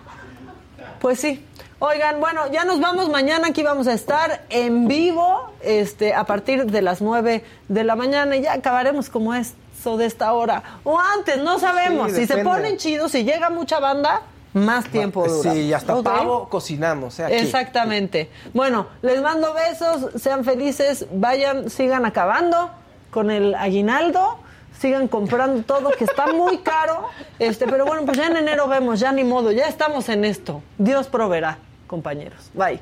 Pues sí. Oigan, bueno, ya nos vamos mañana. Aquí vamos a estar en vivo este, a partir de las 9 de la mañana y ya acabaremos como eso de esta hora. O antes, no sabemos. Sí, si se ponen chidos, si llega mucha banda, más tiempo dura. Sí, y hasta ¿Ok? pavo cocinamos, ¿eh? Aquí. Exactamente. Bueno, les mando besos, sean felices, vayan, sigan acabando con el aguinaldo, sigan comprando todo que está muy caro. Este, pero bueno, pues ya en enero vemos, ya ni modo, ya estamos en esto. Dios proveerá, compañeros. Bye.